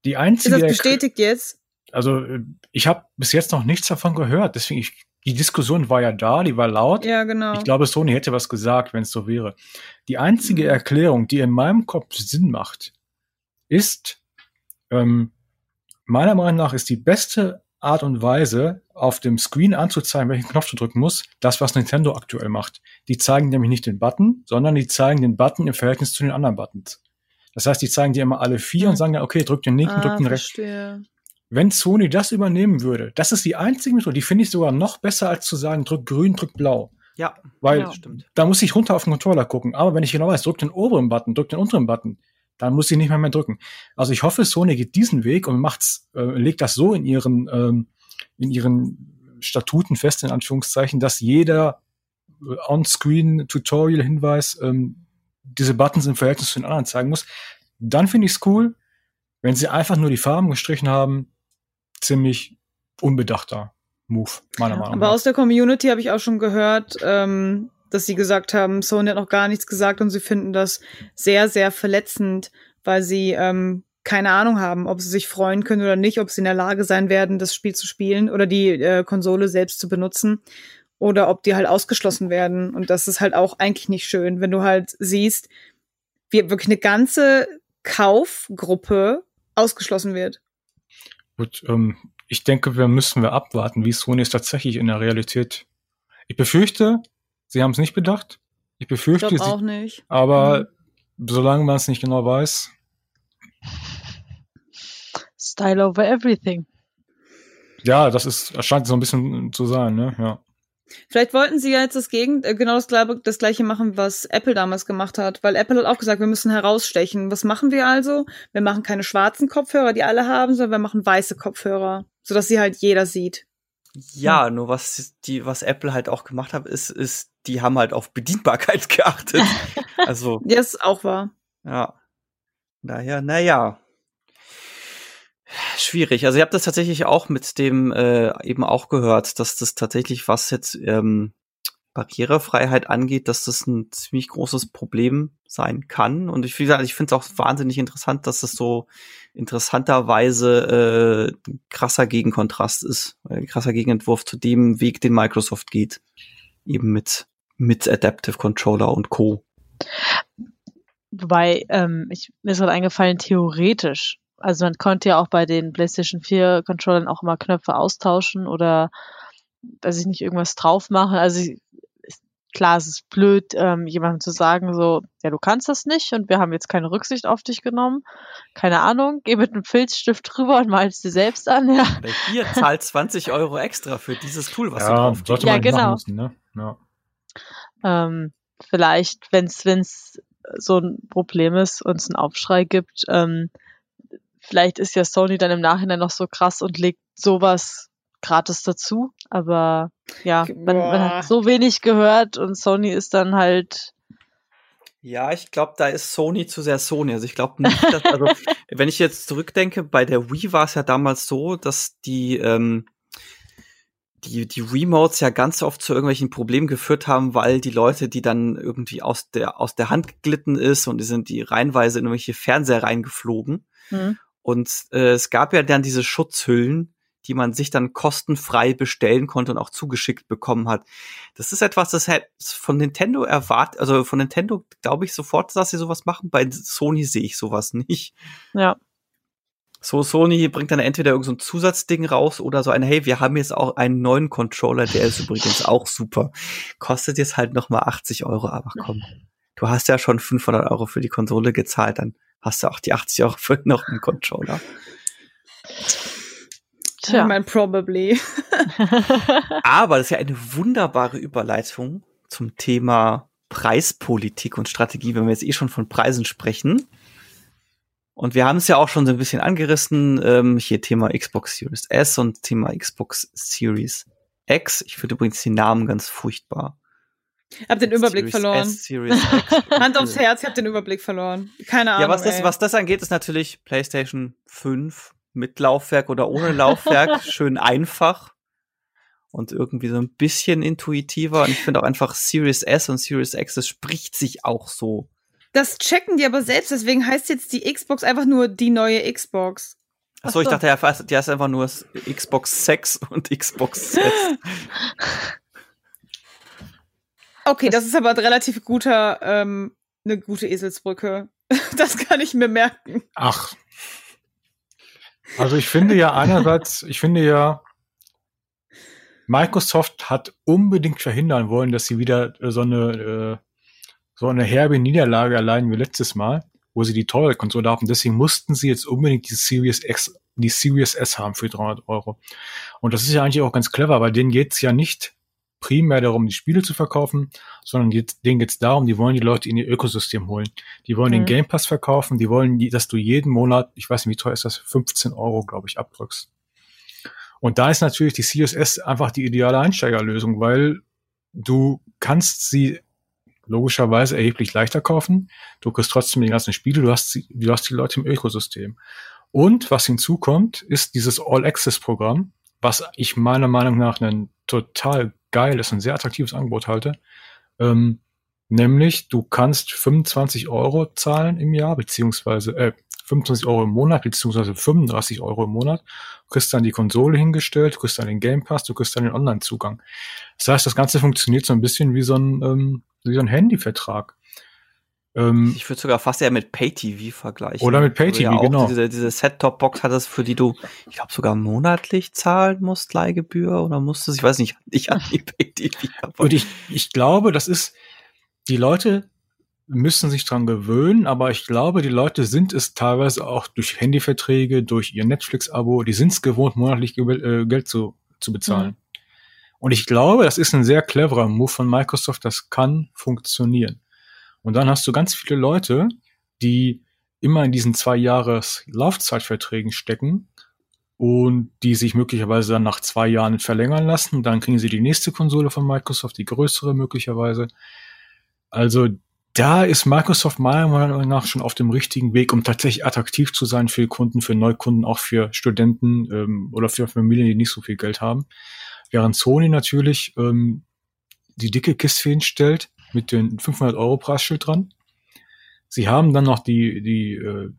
Die einzige. Ist das bestätigt jetzt? Also ich habe bis jetzt noch nichts davon gehört, deswegen ich die Diskussion war ja da, die war laut. Ja, genau. Ich glaube, Sony hätte was gesagt, wenn es so wäre. Die einzige. Erklärung, die in meinem Kopf Sinn macht, ist, ähm, meiner Meinung nach ist die beste Art und Weise, auf dem Screen anzuzeigen, welchen Knopf du drücken musst, das, was Nintendo aktuell macht. Die zeigen nämlich nicht den Button, sondern die zeigen den Button im Verhältnis zu den anderen Buttons. Das heißt, die zeigen dir immer alle vier und sagen ja, okay, drück den linken, ah, drück den rechten. Wenn Sony das übernehmen würde, das ist die einzige Methode, die finde ich sogar noch besser, als zu sagen, drück grün, drück blau. Ja, weil ja, da muss ich runter auf den Controller gucken. Aber wenn ich genau weiß, drück den oberen Button, drück den unteren Button, dann muss ich nicht mehr mehr drücken. Also ich hoffe, Sony geht diesen Weg und macht's, äh, legt das so in ihren, ähm, in ihren Statuten fest, in Anführungszeichen, dass jeder äh, On-Screen-Tutorial-Hinweis ähm, diese Buttons im Verhältnis zu den anderen zeigen muss. Dann finde ich es cool. Wenn sie einfach nur die Farben gestrichen haben, ziemlich unbedachter Move, meiner Meinung nach. Aber aus der Community habe ich auch schon gehört, ähm, dass sie gesagt haben, Sony hat noch gar nichts gesagt und sie finden das sehr, sehr verletzend, weil sie ähm, keine Ahnung haben, ob sie sich freuen können oder nicht, ob sie in der Lage sein werden, das Spiel zu spielen oder die äh, Konsole selbst zu benutzen oder ob die halt ausgeschlossen werden. Und das ist halt auch eigentlich nicht schön, wenn du halt siehst, wir wirklich eine ganze Kaufgruppe ausgeschlossen wird. Gut, ähm, ich denke, wir müssen wir abwarten, wie Sony es tatsächlich in der Realität. Ich befürchte, sie haben es nicht bedacht. Ich befürchte, Ich sie, auch nicht. aber solange man es nicht genau weiß, Style over everything. ja, das ist, das scheint so ein bisschen zu sein, ne? Ja. Vielleicht wollten sie ja jetzt das Gegend, äh, genau das, Gleiche- das gleiche machen, was Apple damals gemacht hat, weil Apple hat auch gesagt, wir müssen herausstechen. Was machen wir also? Wir machen keine schwarzen Kopfhörer, die alle haben, sondern wir machen weiße Kopfhörer, sodass sie halt jeder sieht. Ja, nur was die, was Apple halt auch gemacht hat, ist, ist, die haben halt auf Bedienbarkeit geachtet. also, Ja, ist auch wahr. ja. Daher, naja. Schwierig. Also ich habe das tatsächlich auch mit dem äh, eben auch gehört, dass das tatsächlich, was jetzt ähm, Barrierefreiheit angeht, dass das ein ziemlich großes Problem sein kann. Und ich, wie gesagt, ich finde es auch wahnsinnig interessant, dass das so interessanterweise äh, krasser Gegenkontrast ist, ein krasser Gegenentwurf zu dem Weg, den Microsoft geht. Eben mit, mit Adaptive Controller und Co. Wobei, ähm, ich, mir ist gerade eingefallen, theoretisch. Also man konnte ja auch bei den PlayStation 4 Controllern auch immer Knöpfe austauschen oder, weiß ich nicht, irgendwas drauf machen. Also ich- ist, klar, es ist blöd, ähm, jemandem zu sagen, so, ja, du kannst das nicht und wir haben jetzt keine Rücksicht auf dich genommen. Keine Ahnung, geh mit einem Filzstift drüber und mal es dir selbst an, ja. Oder hier zahlt 20 Euro extra für dieses Tool, was du ja, drauf sollte Ja, man nicht genau. machen müssen, ne? Ja. ähm, vielleicht, wenn es wenn's so ein Problem ist und es einen Aufschrei gibt, ähm, vielleicht ist ja Sony dann im Nachhinein noch so krass und legt sowas gratis dazu. Aber ja, man, man hat so wenig gehört und Sony ist dann halt Ja, ich glaube, da ist Sony zu sehr Sony. Also ich glaube nicht, dass, also wenn ich jetzt zurückdenke, bei der Wii war es ja damals so, dass die ähm, die die Remotes ja ganz oft zu irgendwelchen Problemen geführt haben, weil die Leute, die dann irgendwie aus der aus der Hand geglitten ist und die sind die reihenweise in irgendwelche Fernseher reingeflogen. hm, Und äh, es gab ja dann diese Schutzhüllen, die man sich dann kostenfrei bestellen konnte und auch zugeschickt bekommen hat. Das ist etwas, das halt von Nintendo erwartet, also von Nintendo glaube ich sofort, dass sie sowas machen. Bei Sony sehe ich sowas nicht. ja. So, Sony bringt dann entweder irgend so ein Zusatzding raus oder so ein, hey, wir haben jetzt auch einen neuen Controller, der ist übrigens auch super. Kostet jetzt halt noch mal 80 Euro, aber komm. Du hast ja schon 500 Euro für die Konsole gezahlt, dann hast du auch die 80 Euro für noch einen Controller. Tja. Ich mein, probably. Aber das ist ja eine wunderbare Überleitung zum Thema Preispolitik und Strategie, wenn wir jetzt eh schon von Preisen sprechen. Und wir haben es ja auch schon so ein bisschen angerissen, ähm, hier Thema Xbox Series S und Thema Xbox Series X. Ich finde übrigens die Namen ganz furchtbar. Hab den Überblick Series verloren. S, Series. Hand aufs Herz, ich hab den Überblick verloren. Keine Ahnung. Ja, was das, ey. was das angeht, ist natürlich PlayStation 5 mit Laufwerk oder ohne Laufwerk. schön einfach. Und irgendwie so ein bisschen intuitiver. Und ich finde auch einfach Series S und Series X, das spricht sich auch so. Das checken die aber selbst, deswegen heißt jetzt die Xbox einfach nur die neue Xbox. Achso, ich Ach so. dachte, ja, die heißt einfach nur Xbox 6 und Xbox S. Okay, das ist aber ein relativ guter, ähm, eine gute Eselsbrücke. Das kann ich mir merken. Ach. Also ich finde ja einerseits, ich finde ja, Microsoft hat unbedingt verhindern wollen, dass sie wieder äh, so eine, äh, so eine herbe Niederlage erleiden wie letztes Mal, wo sie die teure Konsole haben. Deswegen mussten sie jetzt unbedingt die Series X, die Series S haben für 300 Euro. Und das ist ja eigentlich auch ganz clever, weil denen geht's ja nicht primär darum, die Spiele zu verkaufen, sondern jetzt, denen geht's darum, die wollen die Leute in ihr Ökosystem holen. Die wollen den Mhm. Game Pass verkaufen, die wollen, dass du jeden Monat, ich weiß nicht, wie teuer ist das, 15 Euro, glaube ich, abdrückst. Und da ist natürlich die Series S einfach die ideale Einsteigerlösung, weil du kannst sie logischerweise erheblich leichter kaufen. Du kriegst trotzdem die ganzen Spiele, du hast, sie, du hast die Leute im Ökosystem. Und was hinzukommt, ist dieses All-Access-Programm, was ich meiner Meinung nach ein total geiles und sehr attraktives Angebot halte. Ähm, nämlich, du kannst 25 Euro zahlen im Jahr, beziehungsweise äh, 25 Euro im Monat, beziehungsweise 35 Euro im Monat. Du kriegst dann die Konsole hingestellt, du kriegst dann den Game Pass, du kriegst dann den Online-Zugang. Das heißt, das Ganze funktioniert so ein bisschen wie so ein, ähm, wie so ein Handyvertrag. Ähm, ich würde sogar fast eher mit Pay-TV vergleichen. Oder mit Pay-TV, ja genau. Diese, diese Set-Top-Box hattest, für die du, ich glaube, sogar monatlich zahlen musst, Leihgebühr oder musstest, ich weiß nicht, ich an die Pay-TV. Und ich, ich glaube, das ist, die Leute müssen sich dran gewöhnen, aber ich glaube, die Leute sind es teilweise auch durch Handyverträge, durch ihr Netflix-Abo, die sind es gewohnt, monatlich äh, Geld zu, zu bezahlen. Mhm. Und ich glaube, das ist ein sehr cleverer Move von Microsoft, das kann funktionieren. Und dann hast du ganz viele Leute, die immer in diesen zwei Jahres Laufzeitverträgen stecken und die sich möglicherweise dann nach zwei Jahren verlängern lassen. Dann kriegen sie die nächste Konsole von Microsoft, die größere möglicherweise. Also da ist Microsoft meiner Meinung nach schon auf dem richtigen Weg, um tatsächlich attraktiv zu sein für Kunden, für Neukunden, auch für Studenten ähm, oder für Familien, die nicht so viel Geld haben. Während Sony natürlich ähm, die dicke Kiste hinstellt mit den 500 Euro Preisschild dran. Sie haben dann noch die, die äh,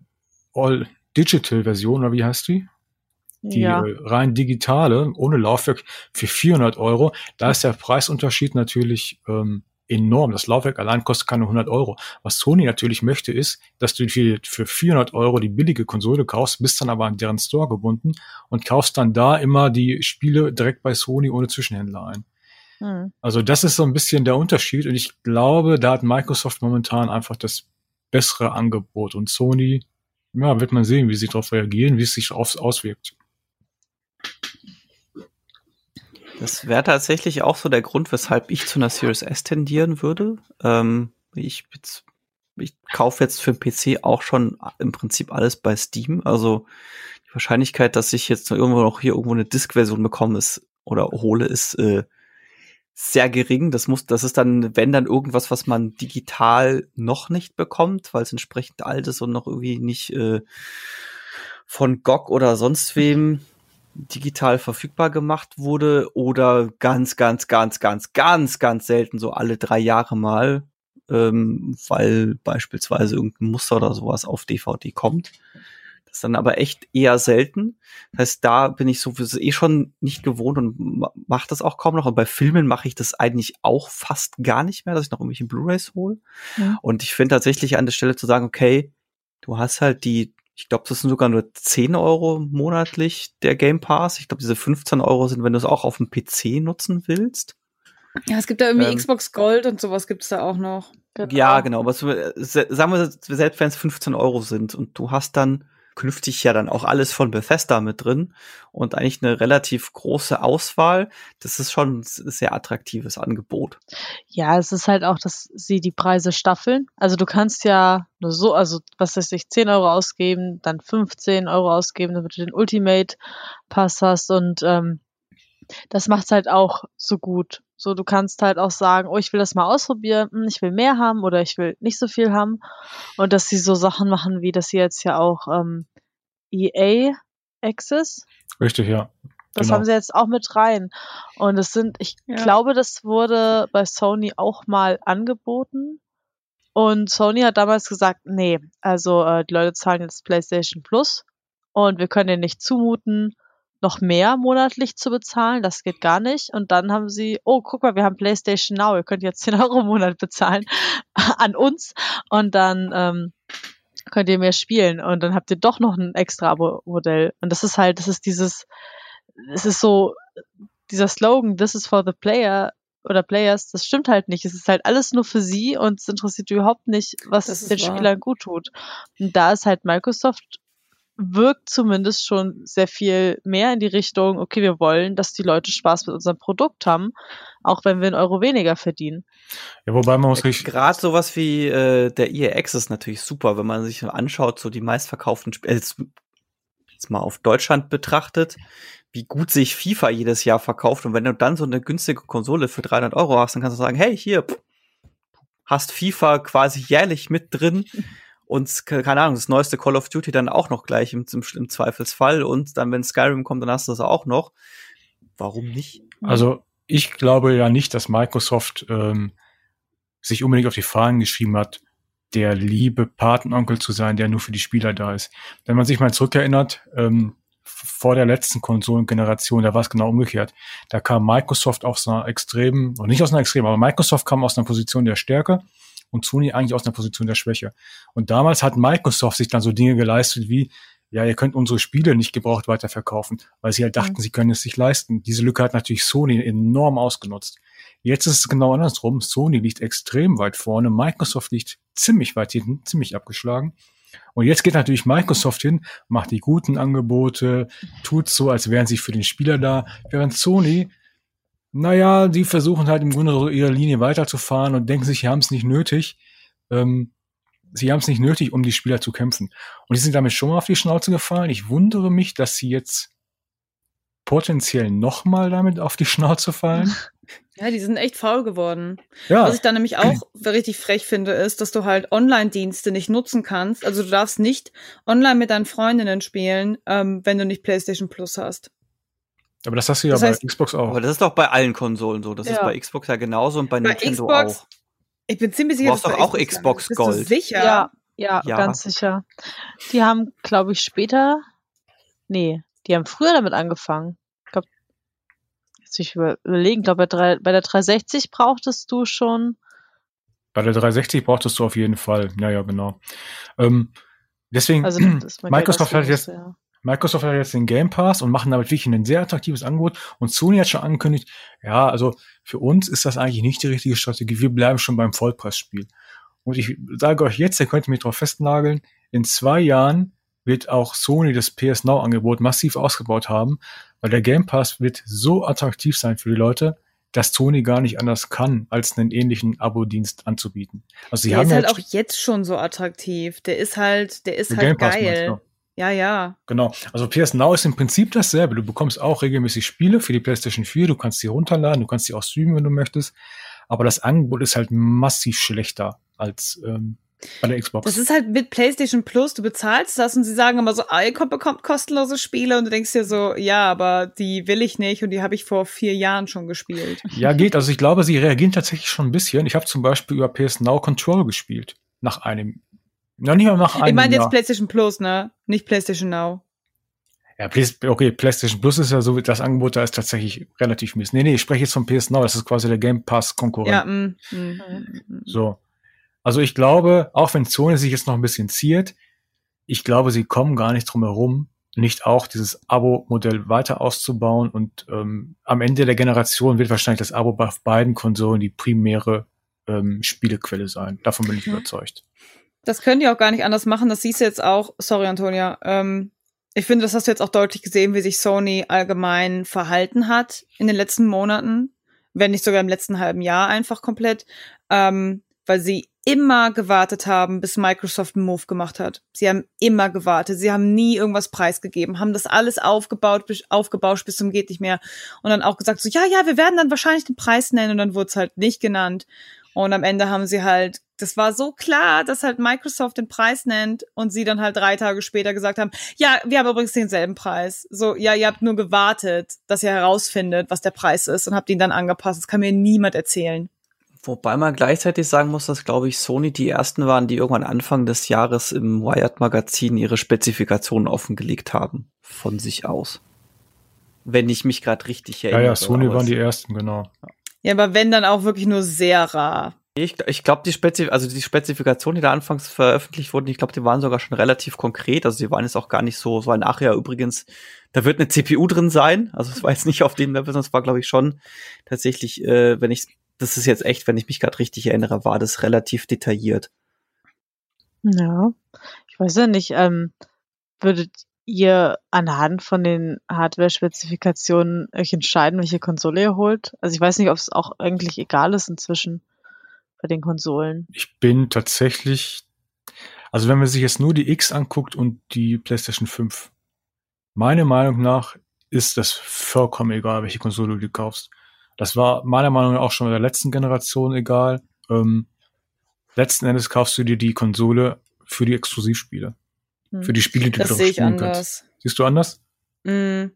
All-Digital-Version, oder wie heißt die? Die ja. äh, rein digitale, ohne Laufwerk für 400 Euro. Da ist der Preisunterschied natürlich ähm, enorm. Das Laufwerk allein kostet keine 100 Euro. Was Sony natürlich möchte, ist, dass du für, für 400 Euro die billige Konsole kaufst, bist dann aber an deren Store gebunden und kaufst dann da immer die Spiele direkt bei Sony ohne Zwischenhändler ein. Hm. Also das ist so ein bisschen der Unterschied und ich glaube, da hat Microsoft momentan einfach das bessere Angebot und Sony, ja, wird man sehen, wie sie darauf reagieren, wie es sich aufs auswirkt. Das wäre tatsächlich auch so der Grund, weshalb ich zu einer Series S tendieren würde. Ähm, ich, ich kaufe jetzt für den PC auch schon im Prinzip alles bei Steam. Also die Wahrscheinlichkeit, dass ich jetzt irgendwo noch hier irgendwo eine Disk-Version bekomme, ist oder hole, ist äh, sehr gering. Das muss, das ist dann, wenn dann irgendwas, was man digital noch nicht bekommt, weil es entsprechend alt ist und noch irgendwie nicht äh, von GOG oder sonst wem digital verfügbar gemacht wurde oder ganz, ganz, ganz, ganz, ganz, ganz selten so alle drei Jahre mal, ähm, weil beispielsweise irgendein Muster oder sowas auf DVD kommt. Das ist dann aber echt eher selten. Das heißt, da bin ich sowieso eh schon nicht gewohnt und mache das auch kaum noch. Und bei Filmen mache ich das eigentlich auch fast gar nicht mehr, dass ich noch irgendwelche Blu-rays hole. Ja. Und ich finde tatsächlich an der Stelle zu sagen, okay, du hast halt die ich glaube, das sind sogar nur 10 Euro monatlich der Game Pass. Ich glaube, diese 15 Euro sind, wenn du es auch auf dem PC nutzen willst. Ja, es gibt da irgendwie ähm, Xbox Gold und sowas gibt es da auch noch. Genau. Ja, genau. Aber sagen wir, selbst wenn es 15 Euro sind und du hast dann künftig ja dann auch alles von Bethesda mit drin und eigentlich eine relativ große Auswahl. Das ist schon ein sehr attraktives Angebot. Ja, es ist halt auch, dass sie die Preise staffeln. Also du kannst ja nur so, also was weiß ich, 10 Euro ausgeben, dann 15 Euro ausgeben, damit du den Ultimate Pass hast und ähm, das macht's halt auch so gut. So, du kannst halt auch sagen, oh, ich will das mal ausprobieren, hm, ich will mehr haben oder ich will nicht so viel haben. Und dass sie so Sachen machen, wie dass sie jetzt ja auch ähm, EA Access. Richtig, ja. Das genau. haben sie jetzt auch mit rein. Und es sind, ich ja. glaube, das wurde bei Sony auch mal angeboten. Und Sony hat damals gesagt, nee, also äh, die Leute zahlen jetzt PlayStation Plus und wir können denen nicht zumuten, noch mehr monatlich zu bezahlen. Das geht gar nicht. Und dann haben sie, oh, guck mal, wir haben PlayStation Now, ihr könnt jetzt 10 Euro im Monat bezahlen an uns. Und dann ähm, könnt ihr mehr spielen. Und dann habt ihr doch noch ein extra Abo-Modell. Und das ist halt, das ist dieses, es ist so, dieser Slogan, this is for the player oder Players, das stimmt halt nicht. Es ist halt alles nur für sie und es interessiert überhaupt nicht, was den wahr. Spielern gut tut. Und da ist halt Microsoft wirkt zumindest schon sehr viel mehr in die Richtung, okay, wir wollen, dass die Leute Spaß mit unserem Produkt haben, auch wenn wir einen Euro weniger verdienen. Ja, wobei man muss richtig. Gerade sowas wie äh, der EAX ist natürlich super, wenn man sich anschaut, so die meistverkauften Spiele, jetzt, jetzt mal auf Deutschland betrachtet, wie gut sich FIFA jedes Jahr verkauft und wenn du dann so eine günstige Konsole für 300 Euro hast, dann kannst du sagen, hey, hier, pff, hast FIFA quasi jährlich mit drin und keine Ahnung, das neueste Call of Duty dann auch noch gleich im, im, Zweifelsfall und dann, wenn Skyrim kommt, dann hast du das auch noch. Warum nicht? Also ich glaube ja nicht, dass Microsoft ähm, sich unbedingt auf die Fahnen geschrieben hat, der liebe Patenonkel zu sein, der nur für die Spieler da ist. Wenn man sich mal zurückerinnert, ähm, vor der letzten Konsolengeneration, da war es genau umgekehrt. Da kam Microsoft aus einer extremen, oder nicht aus einer extremen, aber Microsoft kam aus einer Position der Stärke und Sony eigentlich aus einer Position der Schwäche. Und damals hat Microsoft sich dann so Dinge geleistet wie, ja, ihr könnt unsere Spiele nicht gebraucht weiterverkaufen, weil sie halt dachten, mhm. sie können es sich leisten. Diese Lücke hat natürlich Sony enorm ausgenutzt. Jetzt ist es genau andersrum. Sony liegt extrem weit vorne, Microsoft liegt ziemlich weit hinten, ziemlich abgeschlagen. Und jetzt geht natürlich Microsoft hin, macht die guten Angebote, tut so, als wären sie für den Spieler da, während Sony, naja, die versuchen halt im Grunde so ihre Linie weiterzufahren und denken sich, sie haben es nicht nötig, ähm, sie haben es nicht nötig, um die Spieler zu kämpfen. Und die sind damit schon mal auf die Schnauze gefallen. Ich wundere mich, dass sie jetzt potenziell nochmal damit auf die Schnauze fallen. Ja, die sind echt faul geworden. Ja. Was ich dann nämlich auch richtig frech finde, ist, dass du halt Online-Dienste nicht nutzen kannst. Also du darfst nicht online mit deinen Freundinnen spielen, ähm, wenn du nicht PlayStation Plus hast. Aber das hast du ja das heißt, bei Xbox auch. Aber das ist doch bei allen Konsolen so. Das ja. ist bei Xbox ja genauso und bei, bei Nintendo Xbox, auch. Ich bin ziemlich sicher, du brauchst doch auch Xbox, Xbox Gold. Bist du sicher? Ja, ja, ja, ganz sicher. Die haben, glaube ich, später. Nee, die haben früher damit angefangen ich überlegen, glaube bei, bei der 360 brauchtest du schon. Bei der 360 brauchtest du auf jeden Fall. Ja, ja, genau. Ähm, deswegen, also, Microsoft hat jetzt, ja. Microsoft hat jetzt den Game Pass und machen damit wirklich ein sehr attraktives Angebot. Und Sony hat schon angekündigt, ja, also für uns ist das eigentlich nicht die richtige Strategie. Wir bleiben schon beim Vollpreisspiel. Und ich sage euch jetzt, ihr könnt mich drauf festnageln, in zwei Jahren wird auch Sony das PS Now Angebot massiv ausgebaut haben, weil der Game Pass wird so attraktiv sein für die Leute, dass Sony gar nicht anders kann, als einen ähnlichen Abo-Dienst anzubieten. Also sie der haben ist halt auch jetzt schon so attraktiv. Der ist halt, der ist der halt geil. Ja, ja. Genau. Also PS Now ist im Prinzip dasselbe. Du bekommst auch regelmäßig Spiele für die PlayStation 4. Du kannst sie runterladen, du kannst sie auch streamen, wenn du möchtest. Aber das Angebot ist halt massiv schlechter als ähm, bei der Xbox. Das ist halt mit PlayStation Plus, du bezahlst das und sie sagen immer so, ah, ihr bekommt kostenlose Spiele und du denkst dir so, ja, aber die will ich nicht und die habe ich vor vier Jahren schon gespielt. Ja, geht. Also ich glaube, sie reagieren tatsächlich schon ein bisschen. Ich habe zum Beispiel über PS Now Control gespielt. Nach einem. Na, nicht mal nach einem. Ich meine jetzt PlayStation Plus, ne? Nicht PlayStation Now. Ja, okay, PlayStation Plus ist ja so, das Angebot da ist tatsächlich relativ mies. Nee, nee, ich spreche jetzt von PS Now, das ist quasi der Game Pass Konkurrent. Ja, mm, mm, mm, so. Also ich glaube, auch wenn Sony sich jetzt noch ein bisschen ziert, ich glaube, sie kommen gar nicht drum herum, nicht auch dieses Abo-Modell weiter auszubauen und ähm, am Ende der Generation wird wahrscheinlich das Abo bei beiden Konsolen die primäre ähm, Spielequelle sein. Davon bin ich mhm. überzeugt. Das können die auch gar nicht anders machen. Das siehst du jetzt auch. Sorry, Antonia. Ähm, ich finde, das hast du jetzt auch deutlich gesehen, wie sich Sony allgemein verhalten hat in den letzten Monaten, wenn nicht sogar im letzten halben Jahr einfach komplett, ähm, weil sie immer gewartet haben, bis Microsoft einen Move gemacht hat. Sie haben immer gewartet. Sie haben nie irgendwas preisgegeben, haben das alles aufgebaut, aufgebauscht bis zum geht nicht mehr und dann auch gesagt so, ja, ja, wir werden dann wahrscheinlich den Preis nennen und dann wurde es halt nicht genannt. Und am Ende haben sie halt, das war so klar, dass halt Microsoft den Preis nennt und sie dann halt drei Tage später gesagt haben, ja, wir haben übrigens denselben Preis. So, ja, ihr habt nur gewartet, dass ihr herausfindet, was der Preis ist und habt ihn dann angepasst. Das kann mir niemand erzählen. Wobei man gleichzeitig sagen muss, dass, glaube ich, Sony die ersten waren, die irgendwann Anfang des Jahres im Wired-Magazin ihre Spezifikationen offengelegt haben. Von sich aus. Wenn ich mich gerade richtig erinnere. Ja, ja, Sony waren die ersten, genau. Ja, aber wenn dann auch wirklich nur sehr rar. Ich, ich glaube, die Spezif also die Spezifikationen, die da anfangs veröffentlicht wurden, ich glaube, die waren sogar schon relativ konkret. Also die waren jetzt auch gar nicht so, so ein Ach ja, übrigens, da wird eine CPU drin sein. Also es war jetzt nicht auf dem Level, sondern es war, glaube ich, schon tatsächlich, äh, wenn ich das ist jetzt echt, wenn ich mich gerade richtig erinnere, war das relativ detailliert. Ja, ich weiß ja nicht, ähm, würdet ihr anhand von den Hardware-Spezifikationen euch entscheiden, welche Konsole ihr holt? Also ich weiß nicht, ob es auch eigentlich egal ist inzwischen bei den Konsolen. Ich bin tatsächlich, also wenn man sich jetzt nur die X anguckt und die PlayStation 5, meine Meinung nach ist das vollkommen egal, welche Konsole du kaufst. Das war meiner Meinung nach auch schon in der letzten Generation egal. Ähm, letzten Endes kaufst du dir die Konsole für die Exklusivspiele. Hm. Für die Spiele, die das du drauf spielen anders. kannst. Siehst du anders? Mm.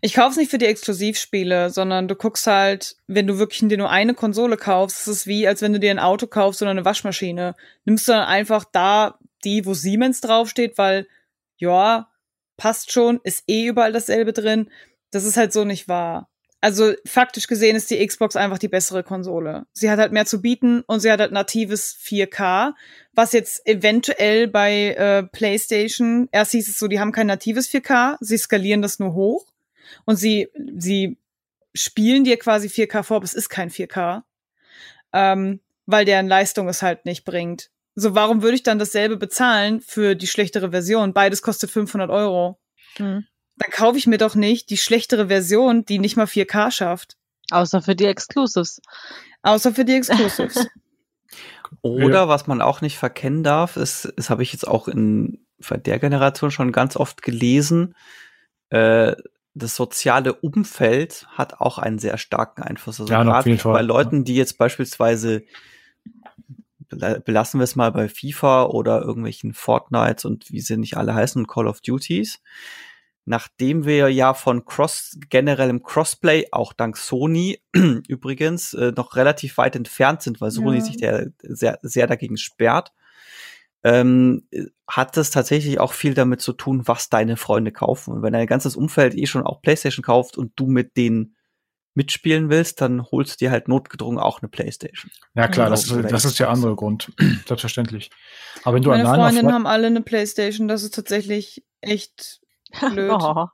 Ich kauf's nicht für die Exklusivspiele, sondern du guckst halt, wenn du wirklich dir nur eine Konsole kaufst, ist es wie, als wenn du dir ein Auto kaufst oder eine Waschmaschine. Nimmst du dann einfach da die, wo Siemens draufsteht, weil, ja, passt schon, ist eh überall dasselbe drin. Das ist halt so nicht wahr. Also faktisch gesehen ist die Xbox einfach die bessere Konsole. Sie hat halt mehr zu bieten und sie hat halt natives 4K, was jetzt eventuell bei äh, PlayStation, erst hieß es so, die haben kein natives 4K, sie skalieren das nur hoch und sie, sie spielen dir quasi 4K vor, aber es ist kein 4K, ähm, weil deren Leistung es halt nicht bringt. So, warum würde ich dann dasselbe bezahlen für die schlechtere Version? Beides kostet 500 Euro. Hm. Dann kaufe ich mir doch nicht die schlechtere Version, die nicht mal 4K schafft. Außer für die Exclusives. Außer für die Exclusives. Oder was man auch nicht verkennen darf, ist, das habe ich jetzt auch in bei der Generation schon ganz oft gelesen, äh, das soziale Umfeld hat auch einen sehr starken Einfluss. Also Ja, gerade jeden Fall, bei. Leuten, die jetzt beispielsweise bela- belassen wir es mal bei FIFA oder irgendwelchen Fortnites und wie sie nicht alle heißen und Call of Duties. Nachdem wir ja von Cross, generellem Crossplay, auch dank Sony übrigens, äh, noch relativ weit entfernt sind, weil Sony Ja. sich der sehr, sehr dagegen sperrt, ähm, hat es tatsächlich auch viel damit zu tun, was deine Freunde kaufen. Und wenn dein ganzes Umfeld eh schon auch PlayStation kauft und du mit denen mitspielen willst, dann holst du dir halt notgedrungen auch eine PlayStation. Ja klar, Ja, das, ist, das ist der andere Grund. Selbstverständlich. Aber wenn du Meine Freundinnen Fort- haben alle eine Playstation, das ist tatsächlich echt blöd. Oh.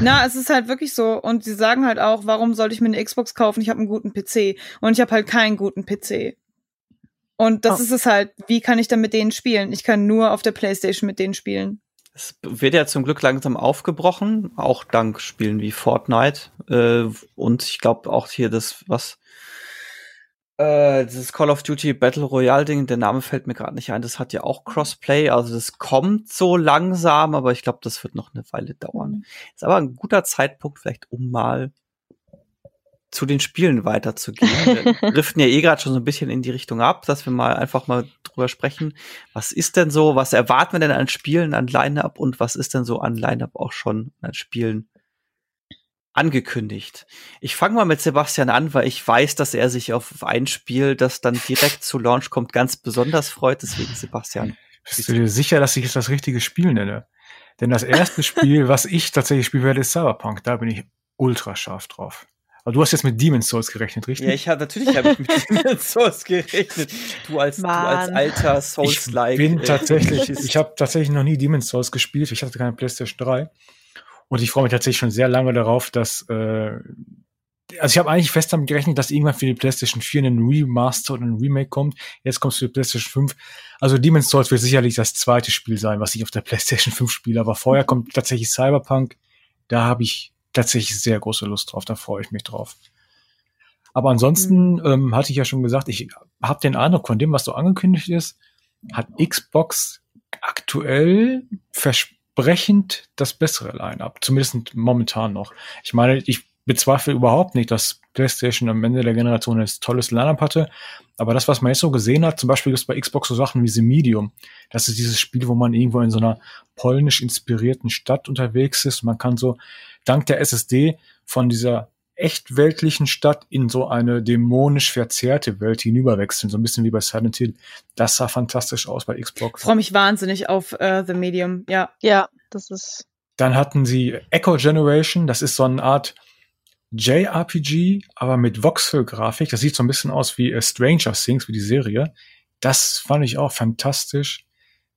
Na, es ist halt wirklich so. Und sie sagen halt auch, warum sollte ich mir eine Xbox kaufen? Ich habe einen guten PC. Und ich habe halt keinen guten PC. Und das Oh. ist es halt, wie kann ich dann mit denen spielen? Ich kann nur auf der Playstation mit denen spielen. Es wird ja zum Glück langsam aufgebrochen, auch dank Spielen wie Fortnite. Äh, und ich glaube auch hier das, was äh, dieses Call of Duty Battle Royale Ding, der Name fällt mir gerade nicht ein, das hat ja auch Crossplay, also das kommt so langsam, aber ich glaube, das wird noch eine Weile dauern. Ist aber ein guter Zeitpunkt vielleicht, um mal zu den Spielen weiterzugehen. Wir driften ja eh gerade schon so ein bisschen in die Richtung ab, dass wir mal einfach mal drüber sprechen. Was ist denn so, was erwarten wir denn an Spielen, an Line-Up und was ist denn so an Line-Up auch schon an Spielen angekündigt? Ich fange mal mit Sebastian an, weil ich weiß, dass er sich auf ein Spiel, das dann direkt zu Launch kommt, ganz besonders freut. Deswegen Sebastian. Bist du dir sicher, dass ich jetzt das richtige Spiel nenne? Denn das erste Spiel, was ich tatsächlich spielen werde, ist Cyberpunk. Da bin ich ultra scharf drauf. Aber du hast jetzt mit Demon's Souls gerechnet, richtig? Ja, ich habe natürlich hab ich mit Demon's Souls gerechnet. Du als, du als alter ich Souls-like. bin äh, tatsächlich, ich habe tatsächlich noch nie Demon's Souls gespielt. Ich hatte keine PlayStation 3. Und ich freue mich tatsächlich schon sehr lange darauf, dass, äh, also ich habe eigentlich fest damit gerechnet, dass irgendwann für die PlayStation 4 ein Remaster oder ein Remake kommt. Jetzt kommt es für die PlayStation 5. Also Demon's Souls wird sicherlich das zweite Spiel sein, was ich auf der PlayStation 5 spiele. Aber vorher kommt tatsächlich Cyberpunk. Da habe ich tatsächlich sehr große Lust drauf. Da freue ich mich drauf. Aber ansonsten ähm, hatte ich ja schon gesagt, ich habe den Eindruck von dem, was so angekündigt ist, hat Xbox aktuell versprechend das bessere Line-up. Zumindest momentan noch. Ich meine, ich bezweifle überhaupt nicht, dass PlayStation am Ende der Generation ein tolles Line-up hatte. Aber das, was man jetzt so gesehen hat, zum Beispiel ist bei Xbox so Sachen wie The Medium. Das ist dieses Spiel, wo man irgendwo in so einer polnisch inspirierten Stadt unterwegs ist. Man kann so dank der SSD von dieser echt weltlichen Stadt in so eine dämonisch verzerrte Welt hinüberwechseln. So ein bisschen wie bei Silent Hill. Das sah fantastisch aus bei Ich Xbox. freue mich wahnsinnig auf äh, The Medium. Ja. Ja, das ist. Dann hatten sie Echo Generation. Das ist so eine Art JRPG, aber mit Voxel-Grafik. Das sieht so ein bisschen aus wie äh, Stranger Things, wie die Serie. Das fand ich auch fantastisch.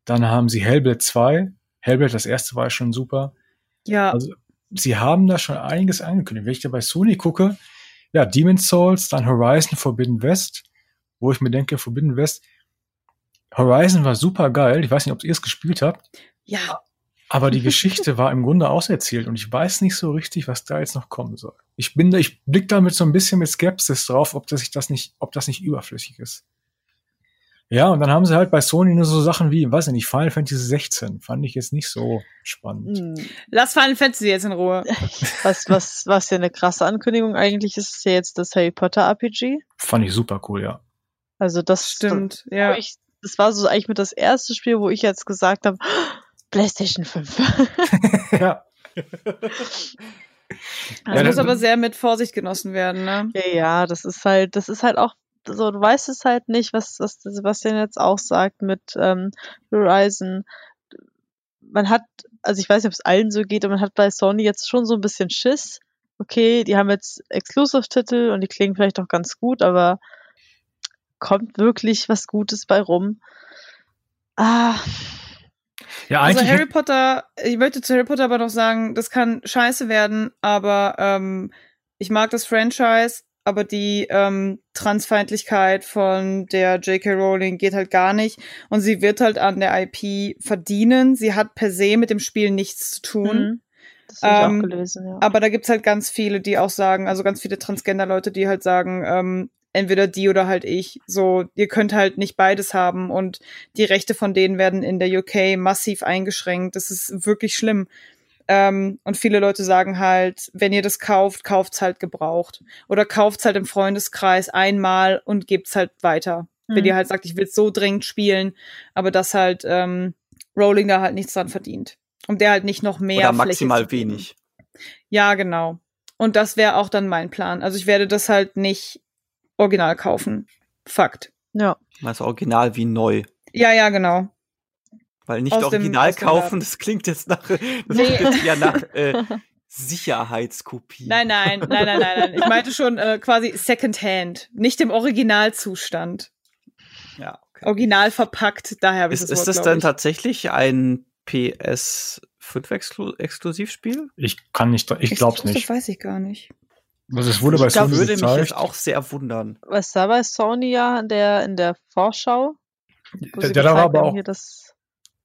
Dann haben sie Hellblade 2. Hellblade, das erste war schon super. Ja. Also, sie haben da schon einiges angekündigt. Wenn ich da bei Sony gucke, ja, Demon's Souls, dann Horizon Forbidden West, wo ich mir denke, Forbidden West, Horizon war super geil. Ich weiß nicht, ob ihr es gespielt habt, ja. Aber die Geschichte war im Grunde auserzählt und ich weiß nicht so richtig, was da jetzt noch kommen soll. Ich bin da, ich blick da mit so ein bisschen mit Skepsis drauf, ob das, ich das nicht, ob das nicht überflüssig ist. Ja, und dann haben sie halt bei Sony nur so Sachen wie, weiß ich nicht, Final Fantasy 16. Fand ich jetzt nicht so spannend. Hm. Lass Final Fantasy jetzt in Ruhe. Was, was, was ja eine krasse Ankündigung eigentlich ist, ist ja jetzt das Harry Potter RPG. Fand ich super cool, ja. Also das Stimmt. Das, Ja. ich, das war so eigentlich mit das erste Spiel, wo ich jetzt gesagt habe, PlayStation 5. ja. Das Ja, muss aber sehr mit Vorsicht genossen werden, ne? ja, ja, das ist halt, das ist halt auch so, du weißt es halt nicht, was, was Sebastian jetzt auch sagt mit ähm, Horizon. Man hat, also ich weiß nicht, ob es allen so geht, aber man hat bei Sony jetzt schon so ein bisschen Schiss, okay, die haben jetzt Exclusive-Titel und die klingen vielleicht auch ganz gut, aber kommt wirklich was Gutes bei rum? Ah. Ja, also Harry Potter, ich möchte zu Harry Potter aber noch sagen, das kann scheiße werden, aber ähm, ich mag das Franchise, aber die ähm, Transfeindlichkeit von der J.K. Rowling geht halt gar nicht. Und sie wird halt an der IP verdienen. Sie hat per se mit dem Spiel nichts zu tun. Mhm. Das habe ich ähm, auch gelesen, ja. Aber da gibt's halt ganz viele, die auch sagen, also ganz viele Transgender-Leute, die halt sagen, ähm, entweder die oder halt ich. So, ihr könnt halt nicht beides haben und die Rechte von denen werden in der UK massiv eingeschränkt. Das ist wirklich schlimm. Ähm, und viele Leute sagen halt, wenn ihr das kauft, kauft's halt gebraucht. Oder kauft's halt im Freundeskreis einmal und gebt's halt weiter. Mhm. Wenn ihr halt sagt, ich will so dringend spielen, aber das halt ähm, Rowling da halt nichts dran verdient. Und der halt nicht noch mehr. Oder maximal wenig. Ja, genau. Und das wäre auch dann mein Plan. Also ich werde das halt nicht original kaufen. Fakt. Ja. Also original wie neu. Ja, ja, genau. Weil nicht aus original dem, kaufen, das klingt jetzt nach, das nee. klingt jetzt ja nach äh, Sicherheitskopie. Nein, nein, nein, nein, nein, nein. Ich meinte schon äh, quasi Secondhand, nicht im Originalzustand. Ja. Okay. Original verpackt, daher habe ich ist, das Wort, Ist das dann tatsächlich ein PS5 Exklusivspiel? Ich kann nicht, ich glaube es nicht. Das weiß ich gar nicht. Es wurde bei Sony würde mich jetzt auch sehr wundern. Was da bei Sony ja in der, in der Vorschau? Der da war aber auch,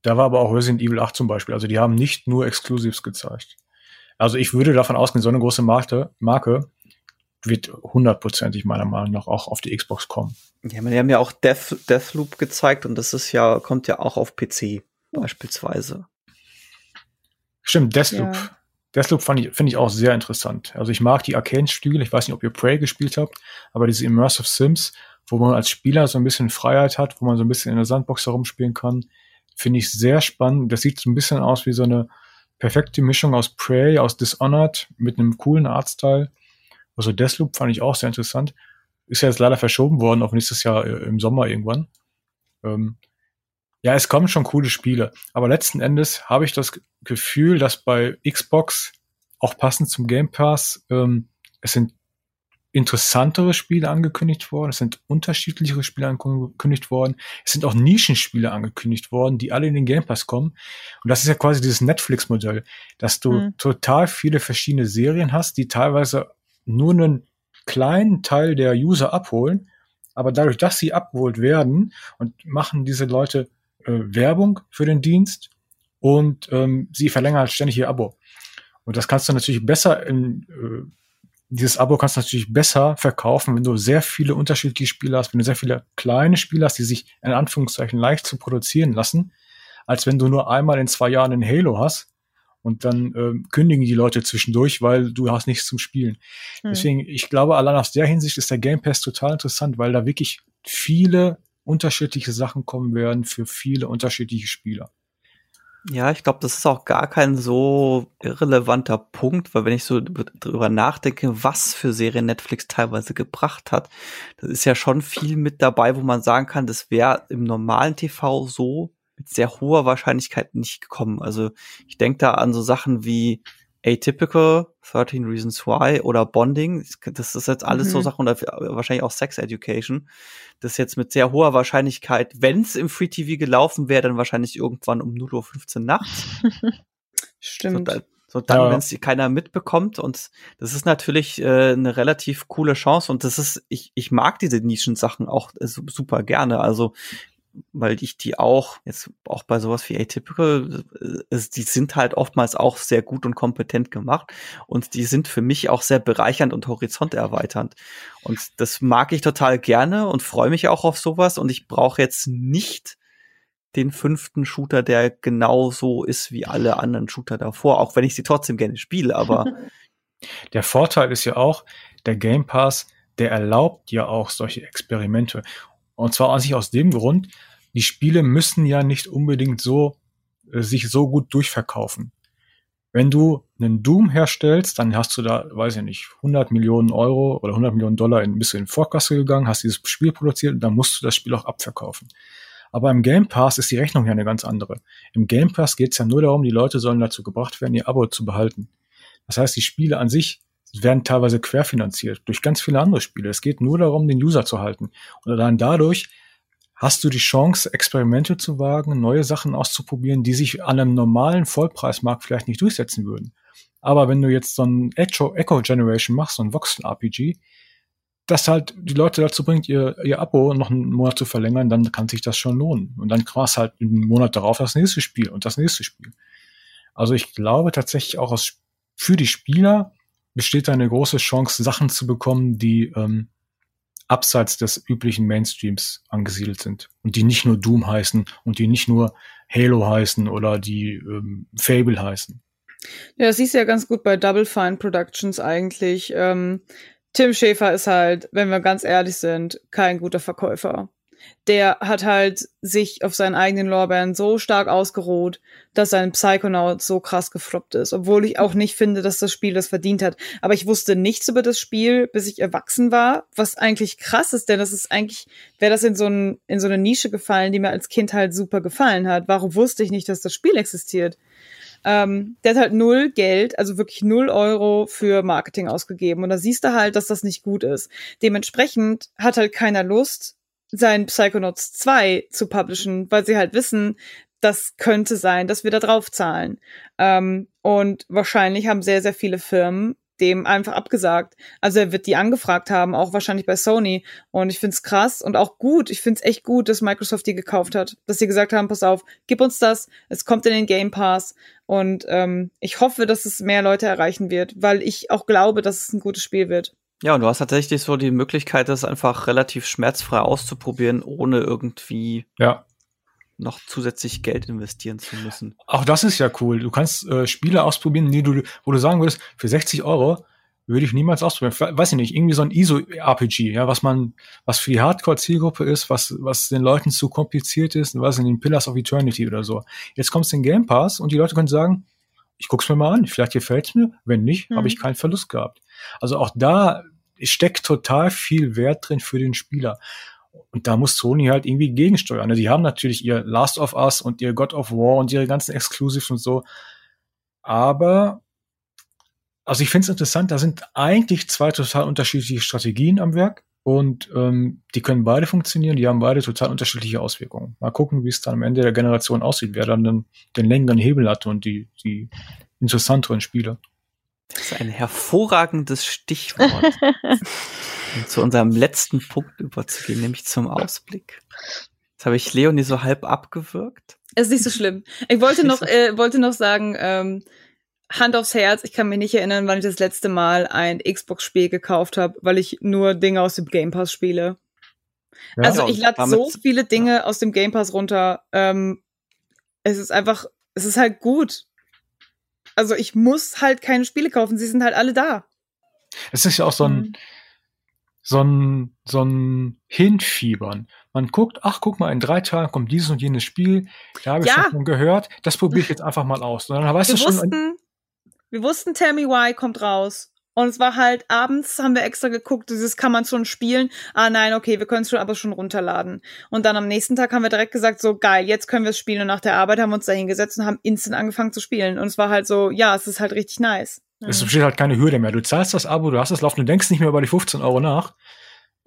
da war aber auch Resident Evil 8 zum Beispiel. Also die haben nicht nur Exclusives gezeigt. Also ich würde davon ausgehen, so eine große Marke, Marke wird hundertprozentig meiner Meinung nach auch auf die Xbox kommen. Ja, die haben ja auch Death, Deathloop gezeigt und das ist ja, kommt ja auch auf PC beispielsweise. Stimmt, Deathloop. Ja. Deathloop ich, finde ich auch sehr interessant. Also ich mag die Arcane-Stühle. Ich weiß nicht, ob ihr Prey gespielt habt, aber diese Immersive Sims, wo man als Spieler so ein bisschen Freiheit hat, wo man so ein bisschen in der Sandbox herumspielen kann, finde ich sehr spannend. Das sieht so ein bisschen aus wie so eine perfekte Mischung aus Prey, aus Dishonored mit einem coolen Artstyle. Also Deathloop fand ich auch sehr interessant. Ist ja jetzt leider verschoben worden auf nächstes Jahr äh, im Sommer irgendwann. Ähm, ja, es kommen schon coole Spiele. Aber letzten Endes habe ich das Gefühl, dass bei Xbox auch passend zum Game Pass ähm, es sind interessantere Spiele angekündigt worden, es sind unterschiedlichere Spiele angekündigt worden, es sind auch Nischenspiele angekündigt worden, die alle in den Game Pass kommen. Und das ist ja quasi dieses Netflix-Modell, dass du mhm. total viele verschiedene Serien hast, die teilweise nur einen kleinen Teil der User abholen, aber dadurch, dass sie abgeholt werden und machen diese Leute äh, Werbung für den Dienst und ähm, sie verlängern halt ständig ihr Abo. Und das kannst du natürlich besser in, äh, dieses Abo kannst du natürlich besser verkaufen, wenn du sehr viele unterschiedliche Spiele hast, wenn du sehr viele kleine Spiele hast, die sich in Anführungszeichen leicht zu produzieren lassen, als wenn du nur einmal in zwei Jahren ein Halo hast und dann äh, kündigen die Leute zwischendurch, weil du hast nichts zum Spielen. Hm. Deswegen, ich glaube, allein aus der Hinsicht ist der Game Pass total interessant, weil da wirklich viele unterschiedliche Sachen kommen werden für viele unterschiedliche Spieler. Ja, ich glaube, das ist auch gar kein so irrelevanter Punkt, weil wenn ich so drüber nachdenke, was für Serien Netflix teilweise gebracht hat, das ist ja schon viel mit dabei, wo man sagen kann, das wäre im normalen TV so mit sehr hoher Wahrscheinlichkeit nicht gekommen. Also ich denke da an so Sachen wie Atypical, 13 Reasons Why oder Bonding. Das ist jetzt alles mhm. so Sachen oder wahrscheinlich auch Sex Education. Das jetzt mit sehr hoher Wahrscheinlichkeit, wenn es im Free TV gelaufen wäre, dann wahrscheinlich irgendwann um 0.15 Uhr nachts. Stimmt. So, so dann, ja. wenn es keiner mitbekommt. Und das ist natürlich äh, eine relativ coole Chance. Und das ist, ich, ich mag diese Nischensachen auch äh, super gerne. Also weil ich die auch, jetzt auch bei sowas wie Atypical, äh, die sind halt oftmals auch sehr gut und kompetent gemacht und die sind für mich auch sehr bereichernd und horizonterweiternd. Und das mag ich total gerne und freue mich auch auf sowas und ich brauche jetzt nicht den fünften Shooter, der genauso ist wie alle anderen Shooter davor, auch wenn ich sie trotzdem gerne spiele, aber der Vorteil ist ja auch, der Game Pass, der erlaubt ja auch solche Experimente. Und zwar an sich aus dem Grund, die Spiele müssen ja nicht unbedingt so äh, sich so gut durchverkaufen. Wenn du einen Doom herstellst, dann hast du da, weiß ich nicht, 100 Millionen Euro oder 100 Millionen Dollar in, bist du in Vorkasse gegangen, hast dieses Spiel produziert und dann musst du das Spiel auch abverkaufen. Aber im Game Pass ist die Rechnung ja eine ganz andere. Im Game Pass geht es ja nur darum, die Leute sollen dazu gebracht werden, ihr Abo zu behalten. Das heißt, die Spiele an sich werden teilweise querfinanziert durch ganz viele andere Spiele. Es geht nur darum, den User zu halten. Und dann dadurch hast du die Chance, Experimente zu wagen, neue Sachen auszuprobieren, die sich an einem normalen Vollpreismarkt vielleicht nicht durchsetzen würden. Aber wenn du jetzt so ein Echo, Echo Generation machst, so ein Voxel-RPG, das halt die Leute dazu bringt, ihr, ihr Abo noch einen Monat zu verlängern, dann kann sich das schon lohnen. Und dann krass halt einen Monat darauf das nächste Spiel und das nächste Spiel. Also ich glaube tatsächlich auch aus, für die Spieler besteht da eine große Chance, Sachen zu bekommen, die ähm, abseits des üblichen Mainstreams angesiedelt sind und die nicht nur Doom heißen und die nicht nur Halo heißen oder die ähm, Fable heißen. Ja, das siehst du ja ganz gut bei Double Fine Productions eigentlich. Ähm, Tim Schäfer ist halt, wenn wir ganz ehrlich sind, kein guter Verkäufer der hat halt sich auf seinen eigenen Lorbeeren so stark ausgeruht, dass sein Psychonaut so krass gefloppt ist. Obwohl ich auch nicht finde, dass das Spiel das verdient hat. Aber ich wusste nichts über das Spiel, bis ich erwachsen war, was eigentlich krass ist, denn das ist eigentlich, wäre das in so, ein, in so eine Nische gefallen, die mir als Kind halt super gefallen hat. Warum wusste ich nicht, dass das Spiel existiert? Ähm, der hat halt null Geld, also wirklich null Euro für Marketing ausgegeben. Und da siehst du halt, dass das nicht gut ist. Dementsprechend hat halt keiner Lust, sein Psychonauts 2 zu publishen, weil sie halt wissen, das könnte sein, dass wir da drauf zahlen. Ähm, und wahrscheinlich haben sehr, sehr viele Firmen dem einfach abgesagt. Also er wird die angefragt haben, auch wahrscheinlich bei Sony. Und ich find's krass und auch gut. Ich find's echt gut, dass Microsoft die gekauft hat. Dass sie gesagt haben, pass auf, gib uns das, es kommt in den Game Pass. Und ähm, ich hoffe, dass es mehr Leute erreichen wird, weil ich auch glaube, dass es ein gutes Spiel wird. Ja, und du hast tatsächlich so die Möglichkeit, das einfach relativ schmerzfrei auszuprobieren, ohne irgendwie ja. noch zusätzlich Geld investieren zu müssen. Auch das ist ja cool. Du kannst äh, Spiele ausprobieren, die du, wo du sagen würdest, für 60 Euro würde ich niemals ausprobieren. Weiß ich nicht, irgendwie so ein ISO-RPG, ja, was man, was für die Hardcore-Zielgruppe ist, was, was den Leuten zu kompliziert ist, was in den Pillars of Eternity oder so. Jetzt kommst du in Game Pass und die Leute können sagen, ich guck's mir mal an, vielleicht gefällt's mir, wenn nicht, mhm. habe ich keinen Verlust gehabt. Also auch da steckt total viel Wert drin für den Spieler. Und da muss Sony halt irgendwie gegensteuern. Also die haben natürlich ihr Last of Us und ihr God of War und ihre ganzen Exclusives und so. Aber, also ich finde es interessant, da sind eigentlich zwei total unterschiedliche Strategien am Werk. Und ähm, die können beide funktionieren, die haben beide total unterschiedliche Auswirkungen. Mal gucken, wie es dann am Ende der Generation aussieht, wer dann den, den längeren Hebel hat und die, die interessanteren Spiele. Das ist ein hervorragendes Stichwort. um zu unserem letzten Punkt überzugehen, nämlich zum Ausblick. Jetzt habe ich Leonie so halb abgewürgt. Ist nicht so schlimm. Ich wollte noch, äh, wollte noch sagen, ähm, Hand aufs Herz, ich kann mich nicht erinnern, wann ich das letzte Mal ein Xbox-Spiel gekauft habe, weil ich nur Dinge aus dem Game Pass spiele. Ja, also ich lade so viele Dinge ja. aus dem Game Pass runter. Ähm, es ist einfach, es ist halt gut. Also ich muss halt keine Spiele kaufen, sie sind halt alle da. Es ist ja auch so ein, mhm. so ein, so ein Hinfiebern. Man guckt, ach, guck mal, in drei Tagen kommt dieses und jenes Spiel. Da habe ich ja. schon gehört. Das probiere ich jetzt einfach mal aus. Und dann weißt wir du schon. Wussten, wir wussten, Me Why kommt raus. Und es war halt abends, haben wir extra geguckt, dieses kann man schon spielen. Ah nein, okay, wir können es schon aber schon runterladen. Und dann am nächsten Tag haben wir direkt gesagt, so geil, jetzt können wir es spielen. Und nach der Arbeit haben wir uns da hingesetzt und haben instant angefangen zu spielen. Und es war halt so, ja, es ist halt richtig nice. Es besteht halt keine Hürde mehr. Du zahlst das Abo, du hast das laufen, du denkst nicht mehr über die 15 Euro nach.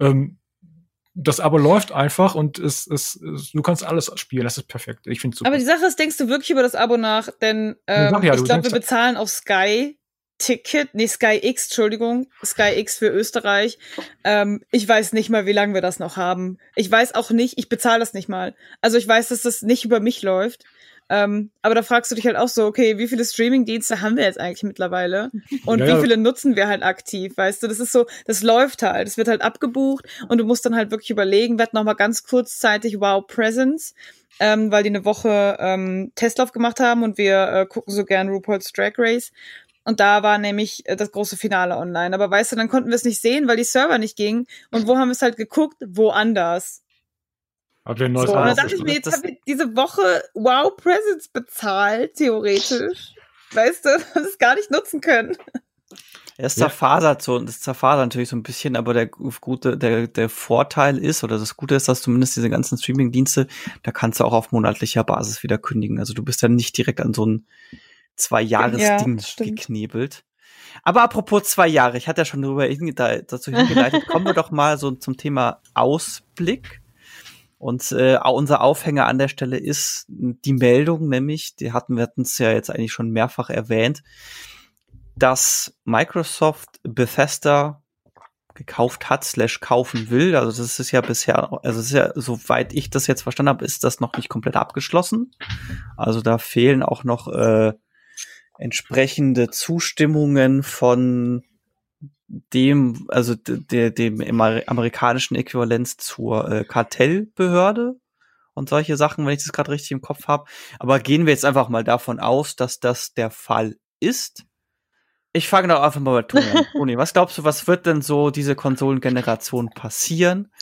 Ähm, das Abo läuft einfach und es, es, es, du kannst alles spielen. Das ist perfekt. Ich finde super. Aber die Sache ist, denkst du wirklich über das Abo nach? Denn ähm, ja, ich glaube, wir bezahlen auf Sky Ticket, nee, Sky X, Entschuldigung, Sky X für Österreich. Ähm, ich weiß nicht mal, wie lange wir das noch haben. Ich weiß auch nicht, ich bezahle das nicht mal. Also ich weiß, dass das nicht über mich läuft. Ähm, aber da fragst du dich halt auch so, okay, wie viele Streaming-Dienste haben wir jetzt eigentlich mittlerweile? Und ja, wie viele nutzen wir halt aktiv, weißt du? Das ist so, das läuft halt, es wird halt abgebucht und du musst dann halt wirklich überlegen, wird noch mal ganz kurzzeitig Wow Presents, ähm, weil die eine Woche ähm, Testlauf gemacht haben und wir äh, gucken so gern RuPaul's Drag Race und da war nämlich äh, das große Finale online. Aber weißt du, dann konnten wir es nicht sehen, weil die Server nicht gingen. Und wo haben wir es halt geguckt? Woanders. Habt ihr ein neues so, dann dachte ich mir, jetzt habe ich diese Woche Wow Presents bezahlt, theoretisch. Weißt du, das es gar nicht nutzen können. Es zerfasert so und es zerfasert natürlich so ein bisschen, aber der gute, der, der Vorteil ist, oder das Gute ist, dass zumindest diese ganzen Streaming-Dienste, da kannst du auch auf monatlicher Basis wieder kündigen. Also du bist ja nicht direkt an so ein zwei Jahres Ding ja, geknebelt. Aber apropos zwei Jahre, ich hatte ja schon darüber dazu hingeleitet, kommen wir doch mal so zum Thema Ausblick. Und äh, unser Aufhänger an der Stelle ist die Meldung, nämlich, die hatten wir es ja jetzt eigentlich schon mehrfach erwähnt, dass Microsoft Bethesda gekauft hat, slash kaufen will. Also das ist ja bisher, also ist ja, soweit ich das jetzt verstanden habe, ist das noch nicht komplett abgeschlossen. Also da fehlen auch noch äh, entsprechende Zustimmungen von dem, also de, dem amerikanischen Äquivalenz zur äh, Kartellbehörde und solche Sachen, wenn ich das gerade richtig im Kopf habe. Aber gehen wir jetzt einfach mal davon aus, dass das der Fall ist. Ich fange doch einfach mal bei Toni an. Toni, was glaubst du, was wird denn so diese Konsolengeneration passieren?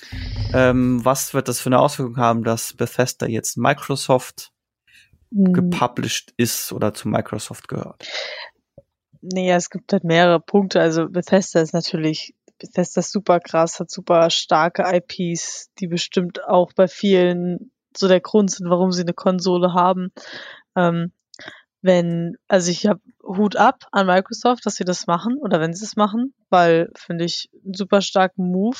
Ähm, was wird das für eine Auswirkung haben, dass Bethesda jetzt Microsoft hm. gepublished ist oder zu Microsoft gehört? Nee, es gibt halt mehrere Punkte. Also Bethesda ist natürlich, Bethesda ist super krass, hat super starke IPs, die bestimmt auch bei vielen so der Grund sind, warum sie eine Konsole haben. Ähm, wenn, also ich habe Hut ab an Microsoft, dass sie das machen oder wenn sie es machen, weil finde ich einen super starken Move,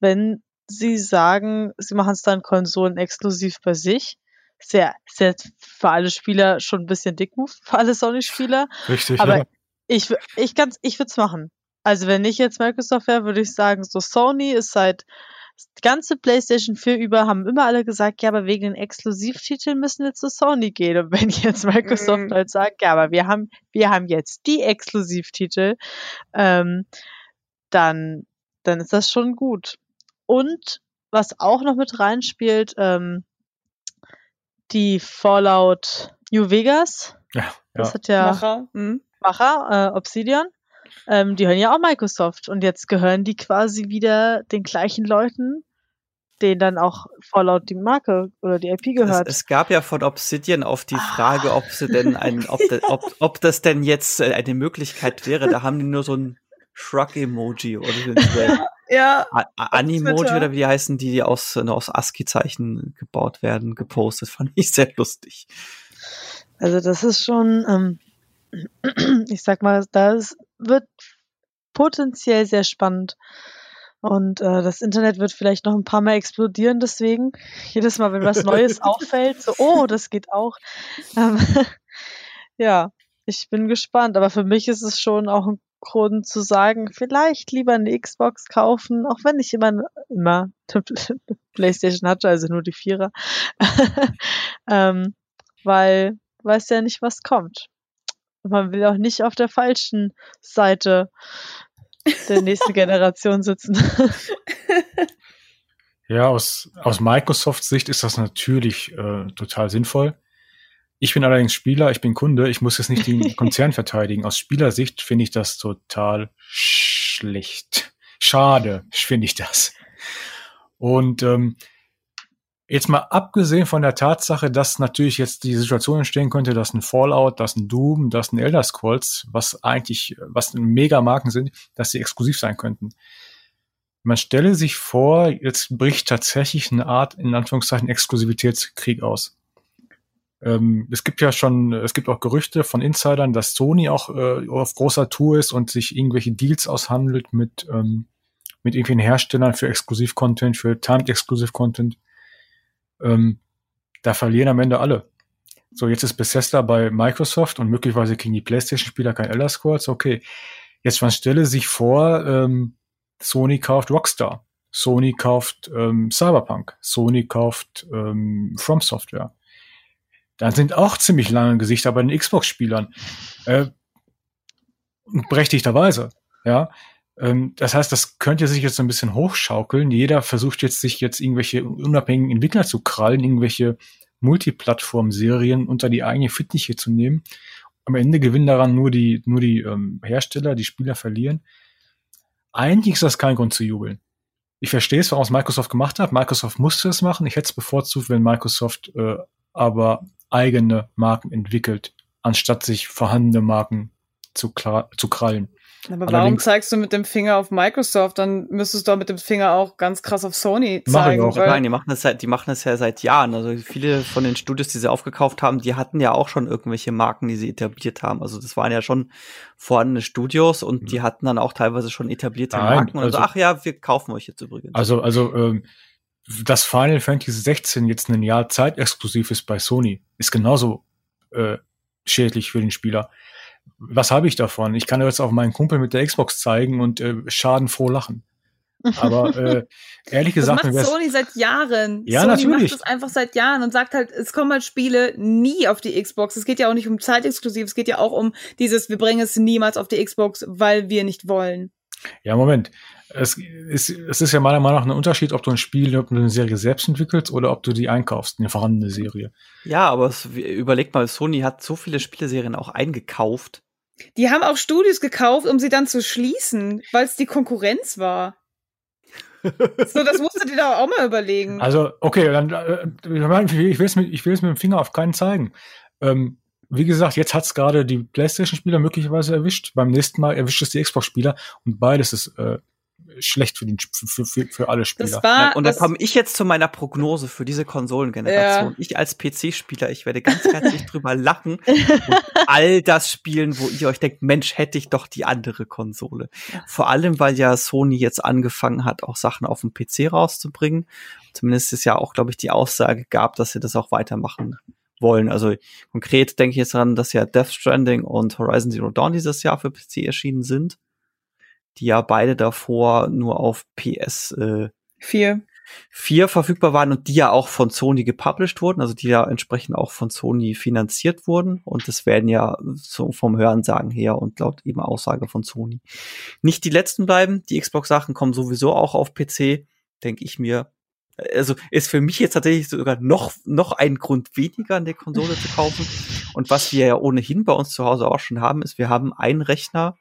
wenn sie sagen, sie machen es dann Konsolen exklusiv bei sich. Sehr, sehr für alle Spieler schon ein bisschen Dickmove, für alle Sony-Spieler. Richtig, aber ja. Ich, ich, kann's, ich würde es machen. Also wenn ich jetzt Microsoft wäre, würde ich sagen, so Sony ist seit die ganze PlayStation 4 über haben immer alle gesagt, ja, aber wegen den Exklusivtiteln müssen wir zu Sony gehen. Und wenn jetzt Microsoft mm. halt sagt, ja, aber wir haben, wir haben jetzt die Exklusivtitel, ähm, dann, dann ist das schon gut. Und was auch noch mit reinspielt, ähm, die Fallout New Vegas. Ja, das hat ja Macher. Hm? Macher, äh, Obsidian, ähm, die hören ja auch Microsoft und jetzt gehören die quasi wieder den gleichen Leuten, denen dann auch Fallout die Marke oder die IP gehört. Es, es gab ja von Obsidian auf die Frage, ob sie denn ein, ob, de, ob, ob das denn jetzt äh, eine Möglichkeit wäre. Da haben die nur so ein Shrug-Emoji oder so ja, Animoji oder wie die heißen, die aus, aus ASCII-Zeichen gebaut werden, gepostet. Fand ich sehr lustig. Also das ist schon, ähm, ich sag mal, das wird potenziell sehr spannend. Und äh, das Internet wird vielleicht noch ein paar Mal explodieren, deswegen. Jedes Mal, wenn was Neues auffällt, so, oh, das geht auch. Ähm, ja, ich bin gespannt. Aber für mich ist es schon auch ein Grund zu sagen, vielleicht lieber eine Xbox kaufen, auch wenn ich immer, immer PlayStation hatte, also nur die Vierer. ähm, weil weiß ja nicht, was kommt. Man will auch nicht auf der falschen Seite der nächsten Generation sitzen. ja, aus, aus Microsofts Sicht ist das natürlich äh, total sinnvoll. Ich bin allerdings Spieler, ich bin Kunde, ich muss jetzt nicht den Konzern verteidigen. Aus Spielersicht finde ich das total schlecht. Schade, finde ich das. Und ähm, Jetzt mal abgesehen von der Tatsache, dass natürlich jetzt die Situation entstehen könnte, dass ein Fallout, dass ein Doom, dass ein Elder Scrolls, was eigentlich, was Megamarken sind, dass sie exklusiv sein könnten. Man stelle sich vor, jetzt bricht tatsächlich eine Art, in Anführungszeichen, Exklusivitätskrieg aus. Ähm, es gibt ja schon, es gibt auch Gerüchte von Insidern, dass Sony auch äh, auf großer Tour ist und sich irgendwelche Deals aushandelt mit, ähm, mit irgendwelchen Herstellern für Exklusiv-Content, für Timed-Exklusiv-Content ähm, da verlieren am Ende alle. So, jetzt ist Bethesda bei Microsoft und möglicherweise kriegen die PlayStation-Spieler kein Elder Scrolls. Okay, jetzt man stelle sich vor, ähm, Sony kauft Rockstar, Sony kauft ähm, Cyberpunk, Sony kauft ähm, From Software. Dann sind auch ziemlich lange Gesichter bei den Xbox-Spielern. Äh, berechtigterweise, ja. Ähm, das heißt, das könnte sich jetzt so ein bisschen hochschaukeln. Jeder versucht jetzt, sich jetzt irgendwelche unabhängigen Entwickler zu krallen, irgendwelche Multiplattform-Serien unter die eigene Fittiche zu nehmen. Am Ende gewinnen daran nur die, nur die ähm, Hersteller, die Spieler verlieren. Eigentlich ist das kein Grund zu jubeln. Ich verstehe es, warum es Microsoft gemacht hat. Microsoft musste es machen. Ich hätte es bevorzugt, wenn Microsoft äh, aber eigene Marken entwickelt, anstatt sich vorhandene Marken zu, zu krallen. Aber warum zeigst du mit dem Finger auf Microsoft? Dann müsstest du doch mit dem Finger auch ganz krass auf Sony Mach ich zeigen. auch. weil- Nein, die machen das seit, die machen das ja seit Jahren. Also viele von den Studios, die sie aufgekauft haben, die hatten ja auch schon irgendwelche Marken, die sie etabliert haben. Also das waren ja schon vorhandene Studios und die hatten dann auch teilweise schon etablierte Nein, Marken und dann so, also- ach ja, wir kaufen euch jetzt übrigens. Also, also, ähm, dass Final Fantasy 16 jetzt ein Jahr zeitexklusiv ist bei Sony, ist genauso äh, schädlich für den Spieler. Was habe ich davon? Ich kann jetzt auf meinen Kumpel mit der Xbox zeigen und äh, schadenfroh lachen. Aber äh, ehrlich Das gesagt, macht mir wär's- Sony seit Jahren. Ja, Sony natürlich. macht das einfach seit Jahren und sagt halt, es kommen halt Spiele nie auf die Xbox. Es geht ja auch nicht um zeitexklusiv, es geht ja auch um dieses, wir bringen es niemals auf die Xbox, weil wir nicht wollen. Ja, Moment. Es ist, es ist ja meiner Meinung nach ein Unterschied, ob du ein Spiel, ob du eine Serie selbst entwickelst oder ob du die einkaufst, eine vorhandene Serie. ja, aber es, überleg mal, Sony hat so viele Spieleserien auch eingekauft. Die haben auch Studios gekauft, um sie dann zu schließen, weil es die Konkurrenz war. so, das musstet ihr da auch mal überlegen. Also, okay, dann äh, ich will es mit, ich will es mit dem Finger auf keinen zeigen. Ähm, wie gesagt, jetzt hat's gerade die PlayStation-Spieler möglicherweise erwischt. Beim nächsten Mal erwischt es die Xbox-Spieler und beides ist äh, schlecht für, den, für, für, für alle Spieler. das war und da komme ich jetzt zu meiner Prognose für diese Konsolengeneration. Ja. Ich als PC-Spieler, ich werde ganz herzlich drüber lachen und all das spielen, wo ihr euch denkt, Mensch, hätte ich doch die andere Konsole. Vor allem, weil ja Sony jetzt angefangen hat, auch Sachen auf dem PC rauszubringen. Zumindest ist ja auch, glaube ich, die Aussage gab, dass sie das auch weitermachen wollen. Also konkret denke ich jetzt daran, dass ja Death Stranding und Horizon Zero Dawn dieses Jahr für PC erschienen sind, die ja beide davor nur auf PS äh, vier. 4 verfügbar waren und die ja auch von Sony gepublished wurden, also die ja entsprechend auch von Sony finanziert wurden. Und das werden ja so vom Hörensagen her und laut eben Aussage von Sony nicht die letzten bleiben. Die Xbox-Sachen kommen sowieso auch auf PC, denke ich mir. Also ist für mich jetzt tatsächlich sogar noch, noch ein Grund weniger, eine Konsole zu kaufen. Und was wir ja ohnehin bei uns zu Hause auch schon haben, ist, wir haben einen Rechner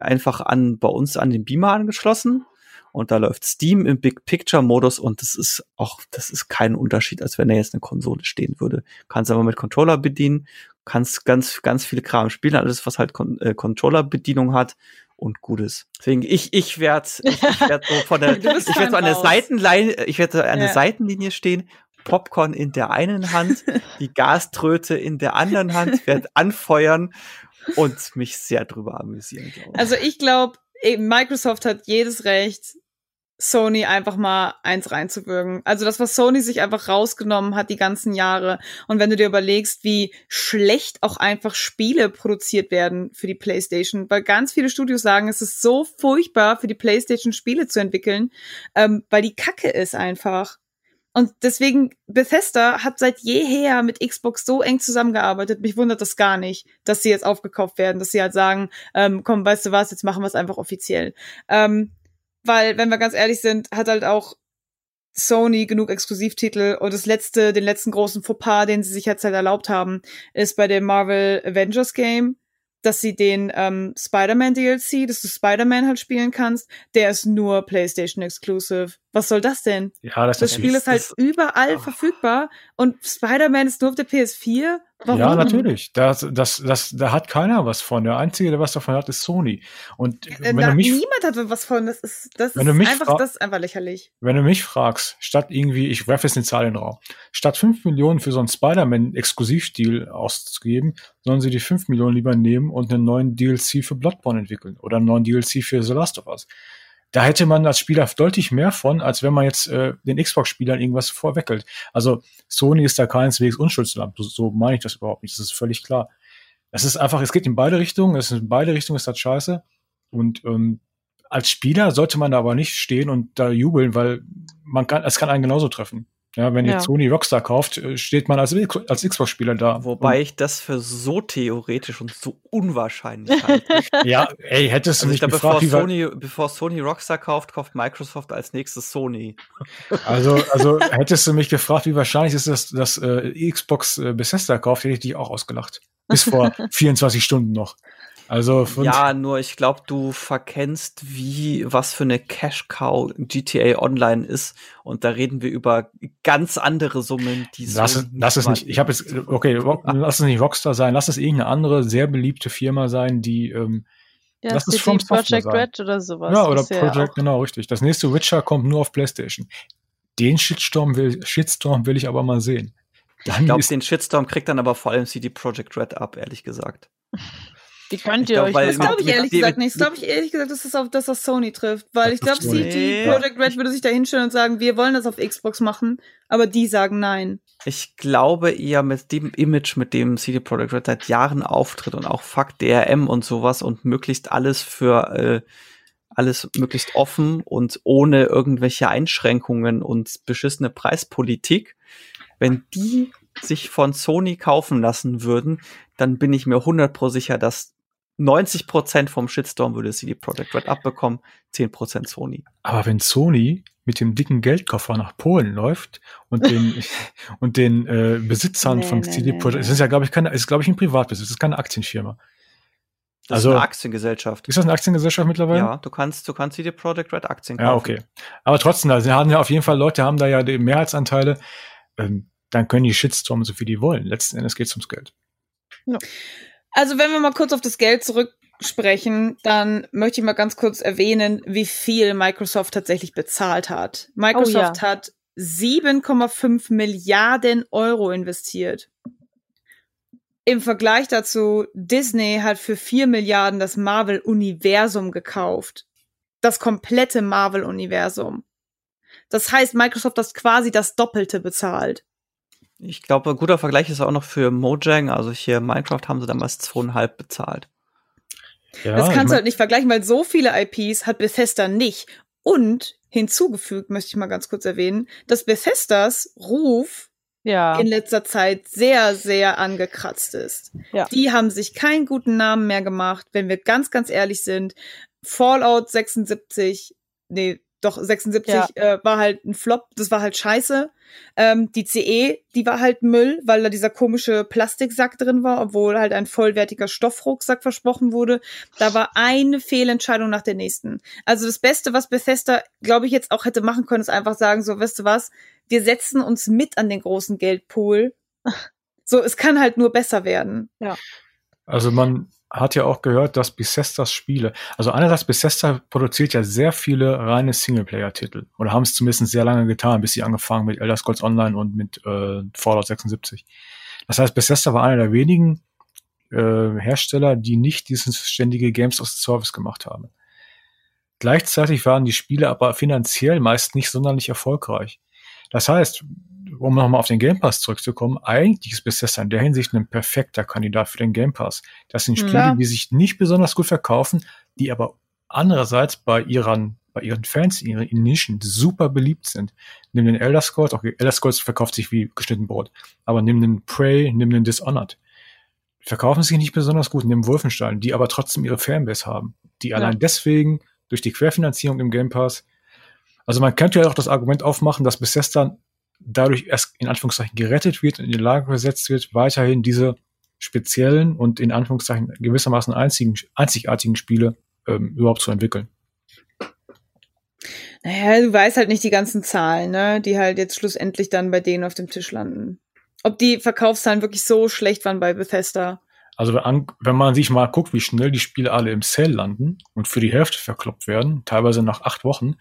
einfach an, bei uns an den Beamer angeschlossen und da läuft Steam im Big Picture Modus und das ist auch, das ist kein Unterschied, als wenn da jetzt eine Konsole stehen würde. Kannst aber mit Controller bedienen, kannst ganz, ganz viele Kram spielen, alles was halt Con äh, Controller-Bedienung hat und gut ist. Deswegen, ich, ich werde, ich, ich werd so von der, ich werde so an der raus. Seitenleine, ich werde an der Ja. Seitenlinie stehen, Popcorn in der einen Hand, die Gaströte in der anderen Hand, werde anfeuern und mich sehr drüber amüsieren, glaube. Also ich glaube, Microsoft hat jedes Recht, Sony einfach mal eins reinzuwirken. Also das, was Sony sich einfach rausgenommen hat die ganzen Jahre. Und wenn du dir überlegst, wie schlecht auch einfach Spiele produziert werden für die PlayStation, weil ganz viele Studios sagen, es ist so furchtbar für die PlayStation Spiele zu entwickeln, ähm, weil die Kacke ist einfach. Und deswegen, Bethesda hat seit jeher mit Xbox so eng zusammengearbeitet. Mich wundert das gar nicht, dass sie jetzt aufgekauft werden, dass sie halt sagen, ähm, komm, weißt du was, jetzt machen wir es einfach offiziell. Ähm, weil, wenn wir ganz ehrlich sind, hat halt auch Sony genug Exklusivtitel und das letzte, den letzten großen Fauxpas, den sie sich jetzt halt erlaubt haben, ist bei dem Marvel Avengers Game, dass sie den ähm, Spider-Man DLC, dass du Spider-Man halt spielen kannst, der ist nur PlayStation Exclusive. Was soll das denn? Ja, das, Das ist Spiel ist halt das- überall Oh. verfügbar und Spider-Man ist nur auf der PS4. Warum? Ja, natürlich. Das, das, das, da hat keiner was von. Der Einzige, der was davon hat, ist Sony. Und Äh, wenn da, du mich, niemand hat was von. Das ist, das ist einfach, das ist einfach lächerlich. wenn du mich fragst, statt irgendwie, ich werfe jetzt eine Zahl in den Raum, statt 5 Millionen für so einen Spider-Man-Exklusivstil auszugeben, sollen sie die 5 Millionen lieber nehmen und einen neuen DLC für Bloodborne entwickeln oder einen neuen DLC für The Last of Us. Da hätte man als Spieler deutlich mehr von, als wenn man jetzt äh, den Xbox-Spielern irgendwas vorweckelt. Also Sony ist da keineswegs Unschuldsland. So, so meine ich das überhaupt nicht. Das ist völlig klar. Es ist einfach, es geht in beide Richtungen. Es ist in beide Richtungen ist das scheiße. Und ähm, als Spieler sollte man da aber nicht stehen und da jubeln, weil man kann, es kann einen genauso treffen. Ja, wenn Ja. jetzt Sony Rockstar kauft, äh, steht man als, als Xbox-Spieler da. Wobei ich das für so theoretisch und so unwahrscheinlich halte. Ja, ey, hättest du Also mich ich glaube, gefragt, bevor Sony, bevor Sony Rockstar kauft, kauft Microsoft als nächstes Sony. also, also hättest du mich gefragt, wie wahrscheinlich ist das, dass äh, Xbox äh, Bethesda kauft, hätte ich dich auch ausgelacht. Bis vor 24 Stunden noch. Also von, Ja, nur ich glaube, du verkennst, wie was für eine Cash Cow GTA Online ist. Und da reden wir über ganz andere Summen, die Lass so es, lass es nicht. Ich habe jetzt, okay, Rock- lass es nicht Rockstar sein, lass es irgendeine andere sehr beliebte Firma sein, die ähm, Ja, Das ist From Software Project sein. Red oder sowas. Ja, oder ja Project, genau, richtig. Das nächste Witcher kommt nur auf PlayStation. Den Shitstorm will, Shitstorm will ich aber mal sehen. Dann Ich glaube, den Shitstorm kriegt dann aber vor allem CD Projekt Red ab, ehrlich gesagt. Die könnt ihr glaub, euch Das glaube ich ehrlich mit- gesagt nicht. Das glaube ich ehrlich gesagt, dass das auf, dass das Sony trifft. Weil ich glaube, Nee. Project Red würde sich da hinstellen und sagen, wir wollen das auf Xbox machen, aber die sagen nein. Ich glaube eher mit dem Image, mit dem CD Projekt Red seit Jahren auftritt und auch Fuck DRM und sowas und möglichst alles für äh, alles möglichst offen und ohne irgendwelche Einschränkungen und beschissene Preispolitik. Wenn die sich von Sony kaufen lassen würden, dann bin ich mir 100 pro sicher, dass 90 Prozent vom Shitstorm würde CD Projekt Red abbekommen, 10 Prozent Sony. aber wenn Sony mit dem dicken Geldkoffer nach Polen läuft und den, und den äh, Besitzern Nee, von nee, CD nee, Projekt, nee. es ist ja, glaube ich, keine, es ist, glaube ich, ein Privatbesitz, es ist keine Aktienfirma. Das Also- ist eine Aktiengesellschaft. Ist das eine Aktiengesellschaft mittlerweile? Ja, du kannst, du kannst CD Projekt Red Aktien kaufen. Ja, okay. Aber trotzdem, da haben ja auf jeden Fall Leute, haben da ja die Mehrheitsanteile. Ähm, dann können die Shitstormen so viel die wollen. Letzten Endes geht es ums Geld. Also wenn wir mal kurz auf das Geld zurücksprechen, dann möchte ich mal ganz kurz erwähnen, wie viel Microsoft tatsächlich bezahlt hat. Microsoft hat 7,5 Milliarden Euro investiert. Im Vergleich dazu, Disney hat für 4 Milliarden das Marvel-Universum gekauft. Das komplette Marvel-Universum. Das heißt, Microsoft hat quasi das Doppelte bezahlt. Ich glaube, ein guter Vergleich ist auch noch für Mojang. Also hier Minecraft haben sie damals zweieinhalb bezahlt. Ja, das kannst du mein- halt nicht vergleichen, weil so viele IPs hat Bethesda nicht. Und hinzugefügt, möchte ich mal ganz kurz erwähnen, dass Bethesdas Ruf Ja. in letzter Zeit sehr, sehr angekratzt ist. Ja. Die haben sich keinen guten Namen mehr gemacht, wenn wir ganz, ganz ehrlich sind. Fallout 76, nee, doch 76 Ja. äh, war halt ein Flop, das war halt scheiße. Ähm, die CE, die war halt Müll, weil da dieser komische Plastiksack drin war, obwohl halt ein vollwertiger Stoffrucksack versprochen wurde. Da war eine Fehlentscheidung nach der nächsten. Also das Beste, was Bethesda, glaube ich, jetzt auch hätte machen können, ist einfach sagen, so, weißt du was, wir setzen uns mit an den großen Geldpool. So, es kann halt nur besser werden. Also man hat ja auch gehört, dass Bethesdas Spiele, also einerseits Bethesda produziert ja sehr viele reine Singleplayer-Titel oder haben es zumindest sehr lange getan, bis sie angefangen mit Elder Scrolls Online und mit äh, Fallout 76. Das heißt, Bethesda war einer der wenigen äh, Hersteller, die nicht dieses ständige Games as a Service gemacht haben. Gleichzeitig waren die Spiele aber finanziell meist nicht sonderlich erfolgreich. Das heißt, um nochmal auf den Game Pass zurückzukommen, eigentlich ist Bethesda in der Hinsicht ein perfekter Kandidat für den Game Pass. Das sind Spiele, Klar. die sich nicht besonders gut verkaufen, die aber andererseits bei ihren, bei ihren Fans, in ihren Nischen super beliebt sind. Nimm den Elder Scrolls, okay, Elder Scrolls verkauft sich wie geschnitten Brot, aber nimm den Prey, nimm den Dishonored. Verkaufen sich nicht besonders gut, nimm Wolfenstein, die aber trotzdem ihre Fanbase haben, die Ja. allein deswegen durch die Querfinanzierung im Game Pass also man könnte ja auch das Argument aufmachen, dass Bethesda dadurch erst in Anführungszeichen gerettet wird und in die Lage gesetzt wird, weiterhin diese speziellen und in Anführungszeichen gewissermaßen einzigen, einzigartigen Spiele ähm, überhaupt zu entwickeln. Naja, du weißt halt nicht die ganzen Zahlen, ne, die halt jetzt schlussendlich dann bei denen auf dem Tisch landen. Ob die Verkaufszahlen wirklich so schlecht waren bei Bethesda. Also wenn, wenn man sich mal guckt, wie schnell die Spiele alle im Sale landen und für die Hälfte verkloppt werden, teilweise nach acht Wochen,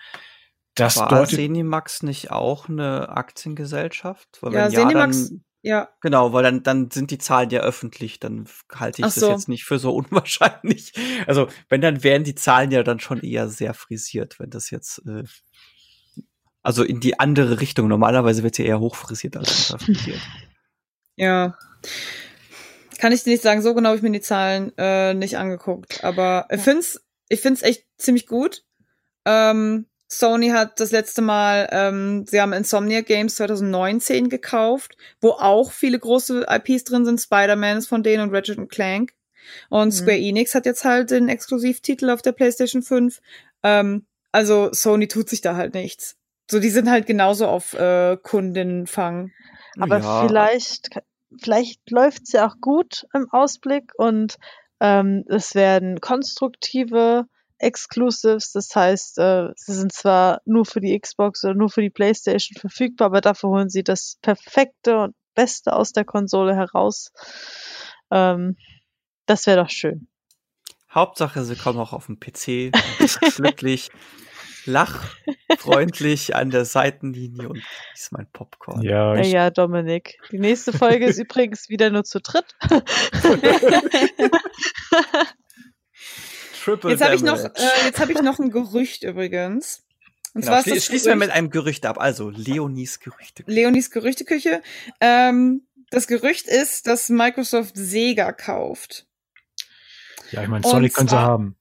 das War deutet, Zenimax nicht auch eine Aktiengesellschaft? Weil Ja, wenn Zenimax- dann, Ja, genau, weil dann, dann sind die Zahlen ja öffentlich. Dann halte ich Ach das so. jetzt nicht für so unwahrscheinlich. Also, wenn, dann wären die Zahlen ja dann schon eher sehr frisiert, wenn das jetzt, äh, also in die andere Richtung. Normalerweise wird ja eher hochfrisiert als unterfrisiert. ja. Kann ich dir nicht sagen, so genau habe ich mir die Zahlen äh, nicht angeguckt. Aber ich find's, ich find's echt ziemlich gut. Ähm, Sony hat das letzte Mal, ähm, sie haben Insomnia Games 2019 gekauft, wo auch viele große IPs drin sind. Spider-Man ist von denen und Ratchet Clank. Und Mhm. Square Enix hat jetzt halt den Exklusivtitel auf der PlayStation 5. Ähm, also Sony tut sich da halt nichts. So, die sind halt genauso auf äh, Kundenfang. Aber Ja. vielleicht, vielleicht läuft's ja auch gut im Ausblick und ähm, es werden konstruktive Exclusives. Das heißt, äh, sie sind zwar nur für die Xbox oder nur für die PlayStation verfügbar, aber dafür holen sie das Perfekte und Beste aus der Konsole heraus. Ähm, das wäre doch schön. Hauptsache, sie kommen auch auf dem PC glücklich, lachfreundlich an der Seitenlinie und ist mein Popcorn. Ja, ja, Dominik. Die nächste Folge ist übrigens wieder nur zu dritt. Triple Jetzt habe ich noch, äh, jetzt habe ich noch ein Gerücht übrigens. Und Genau, zwar ist schließen wir mit einem Gerücht ab. Also, Leonies Gerüchte. Leonis Gerüchteküche. Ähm, das Gerücht ist, dass Microsoft Sega kauft. ja, ich meine, Sonic können sie haben.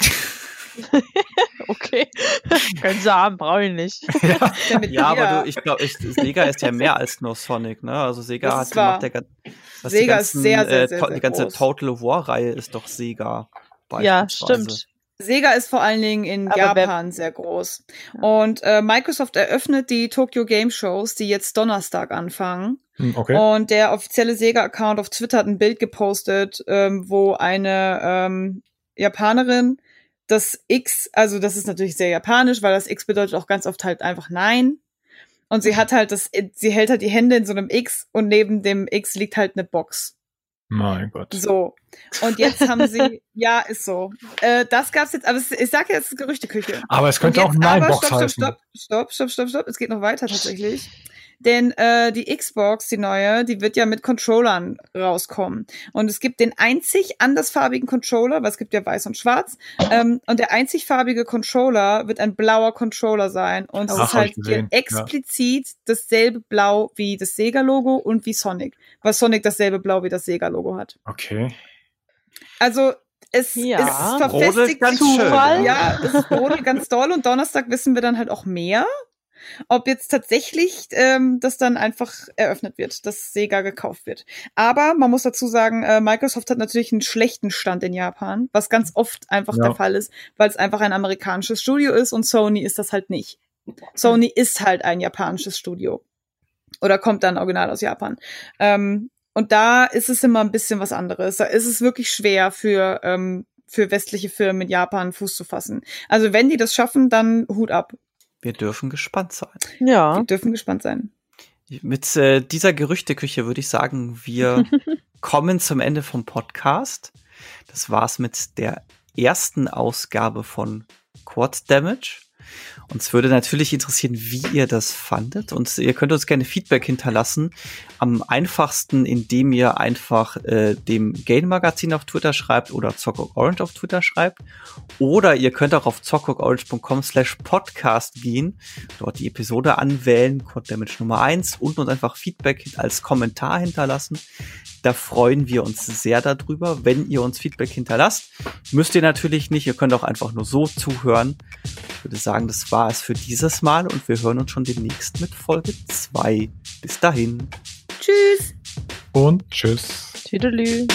Okay. Können sie haben, brauche ich nicht. Damit Ja, aber du, ich glaube, Sega ist ja mehr als nur Sonic, ne? Also Sega Das hat gemacht, der, gan- was Sega die ist sehr, sehr, äh, sehr, to- sehr Die ganze groß. Total War-Reihe ist doch Sega. Ja, stimmt. Sega ist vor allen Dingen in Aber Japan sehr groß. Und äh, Microsoft eröffnet die Tokyo Game Shows, die jetzt Donnerstag anfangen. Hm, Okay. Und der offizielle Sega-Account auf Twitter hat ein Bild gepostet, ähm, wo eine ähm, Japanerin das X, also das ist natürlich sehr japanisch, weil das X bedeutet auch ganz oft halt einfach Nein. Und sie hat halt das, sie hält halt die Hände in so einem X und neben dem X liegt halt eine Box. Mein Gott. So. Und jetzt haben sie, ja, ist so. Äh, das gab's jetzt, aber es, ich sag ja, es ist Gerüchteküche. Aber es könnte Und auch jetzt Nein-Box stopp, heißen. stopp, stopp, stopp, stopp, stopp, es geht noch weiter tatsächlich. Denn äh, die Xbox, die neue, die wird ja mit Controllern rauskommen. Und es gibt den einzig andersfarbigen Controller, weil es gibt ja weiß und schwarz. Ähm, und der einzigfarbige Controller wird ein blauer Controller sein. Und es ist halt hier ja. explizit dasselbe Blau wie das Sega-Logo und wie Sonic. Weil Sonic dasselbe Blau wie das Sega-Logo hat. Okay. Also es Ja. ist Brodelt verfestigt ganz sich- schön, Zufall? Ja, es ist brodelt ganz doll und Donnerstag wissen wir dann halt auch mehr. Ob jetzt tatsächlich ähm, das dann einfach eröffnet wird, dass Sega gekauft wird. Aber man muss dazu sagen, äh, Microsoft hat natürlich einen schlechten Stand in Japan, was ganz oft einfach Ja. der Fall ist, weil es einfach ein amerikanisches Studio ist und Sony ist das halt nicht. Sony ist halt ein japanisches Studio. Oder kommt dann original aus Japan. Ähm, und da ist es immer ein bisschen was anderes. Da ist es wirklich schwer für, ähm, für westliche Firmen in Japan Fuß zu fassen. Also wenn die das schaffen, dann Hut ab. Wir dürfen gespannt sein. Ja. Die dürfen gespannt sein. Mit äh, dieser Gerüchteküche würde ich sagen, wir kommen zum Ende vom Podcast. Das war's mit der ersten Ausgabe von Quad Damage. Uns würde natürlich interessieren, wie ihr das fandet. Und ihr könnt uns gerne Feedback hinterlassen. Am einfachsten, indem ihr einfach äh, dem Game Magazin auf Twitter schreibt oder Zockok Orange auf Twitter schreibt. Oder ihr könnt auch auf zockokorange.com slash podcast gehen, dort die Episode anwählen, Code Damage Nummer 1 und uns einfach Feedback als Kommentar hinterlassen. Da freuen wir uns sehr darüber, wenn ihr uns Feedback hinterlasst. Müsst ihr natürlich nicht, ihr könnt auch einfach nur so zuhören. Ich würde sagen, das war es für dieses Mal und wir hören uns schon demnächst mit Folge 2. Bis dahin. Tschüss! Und tschüss. Tüdelü.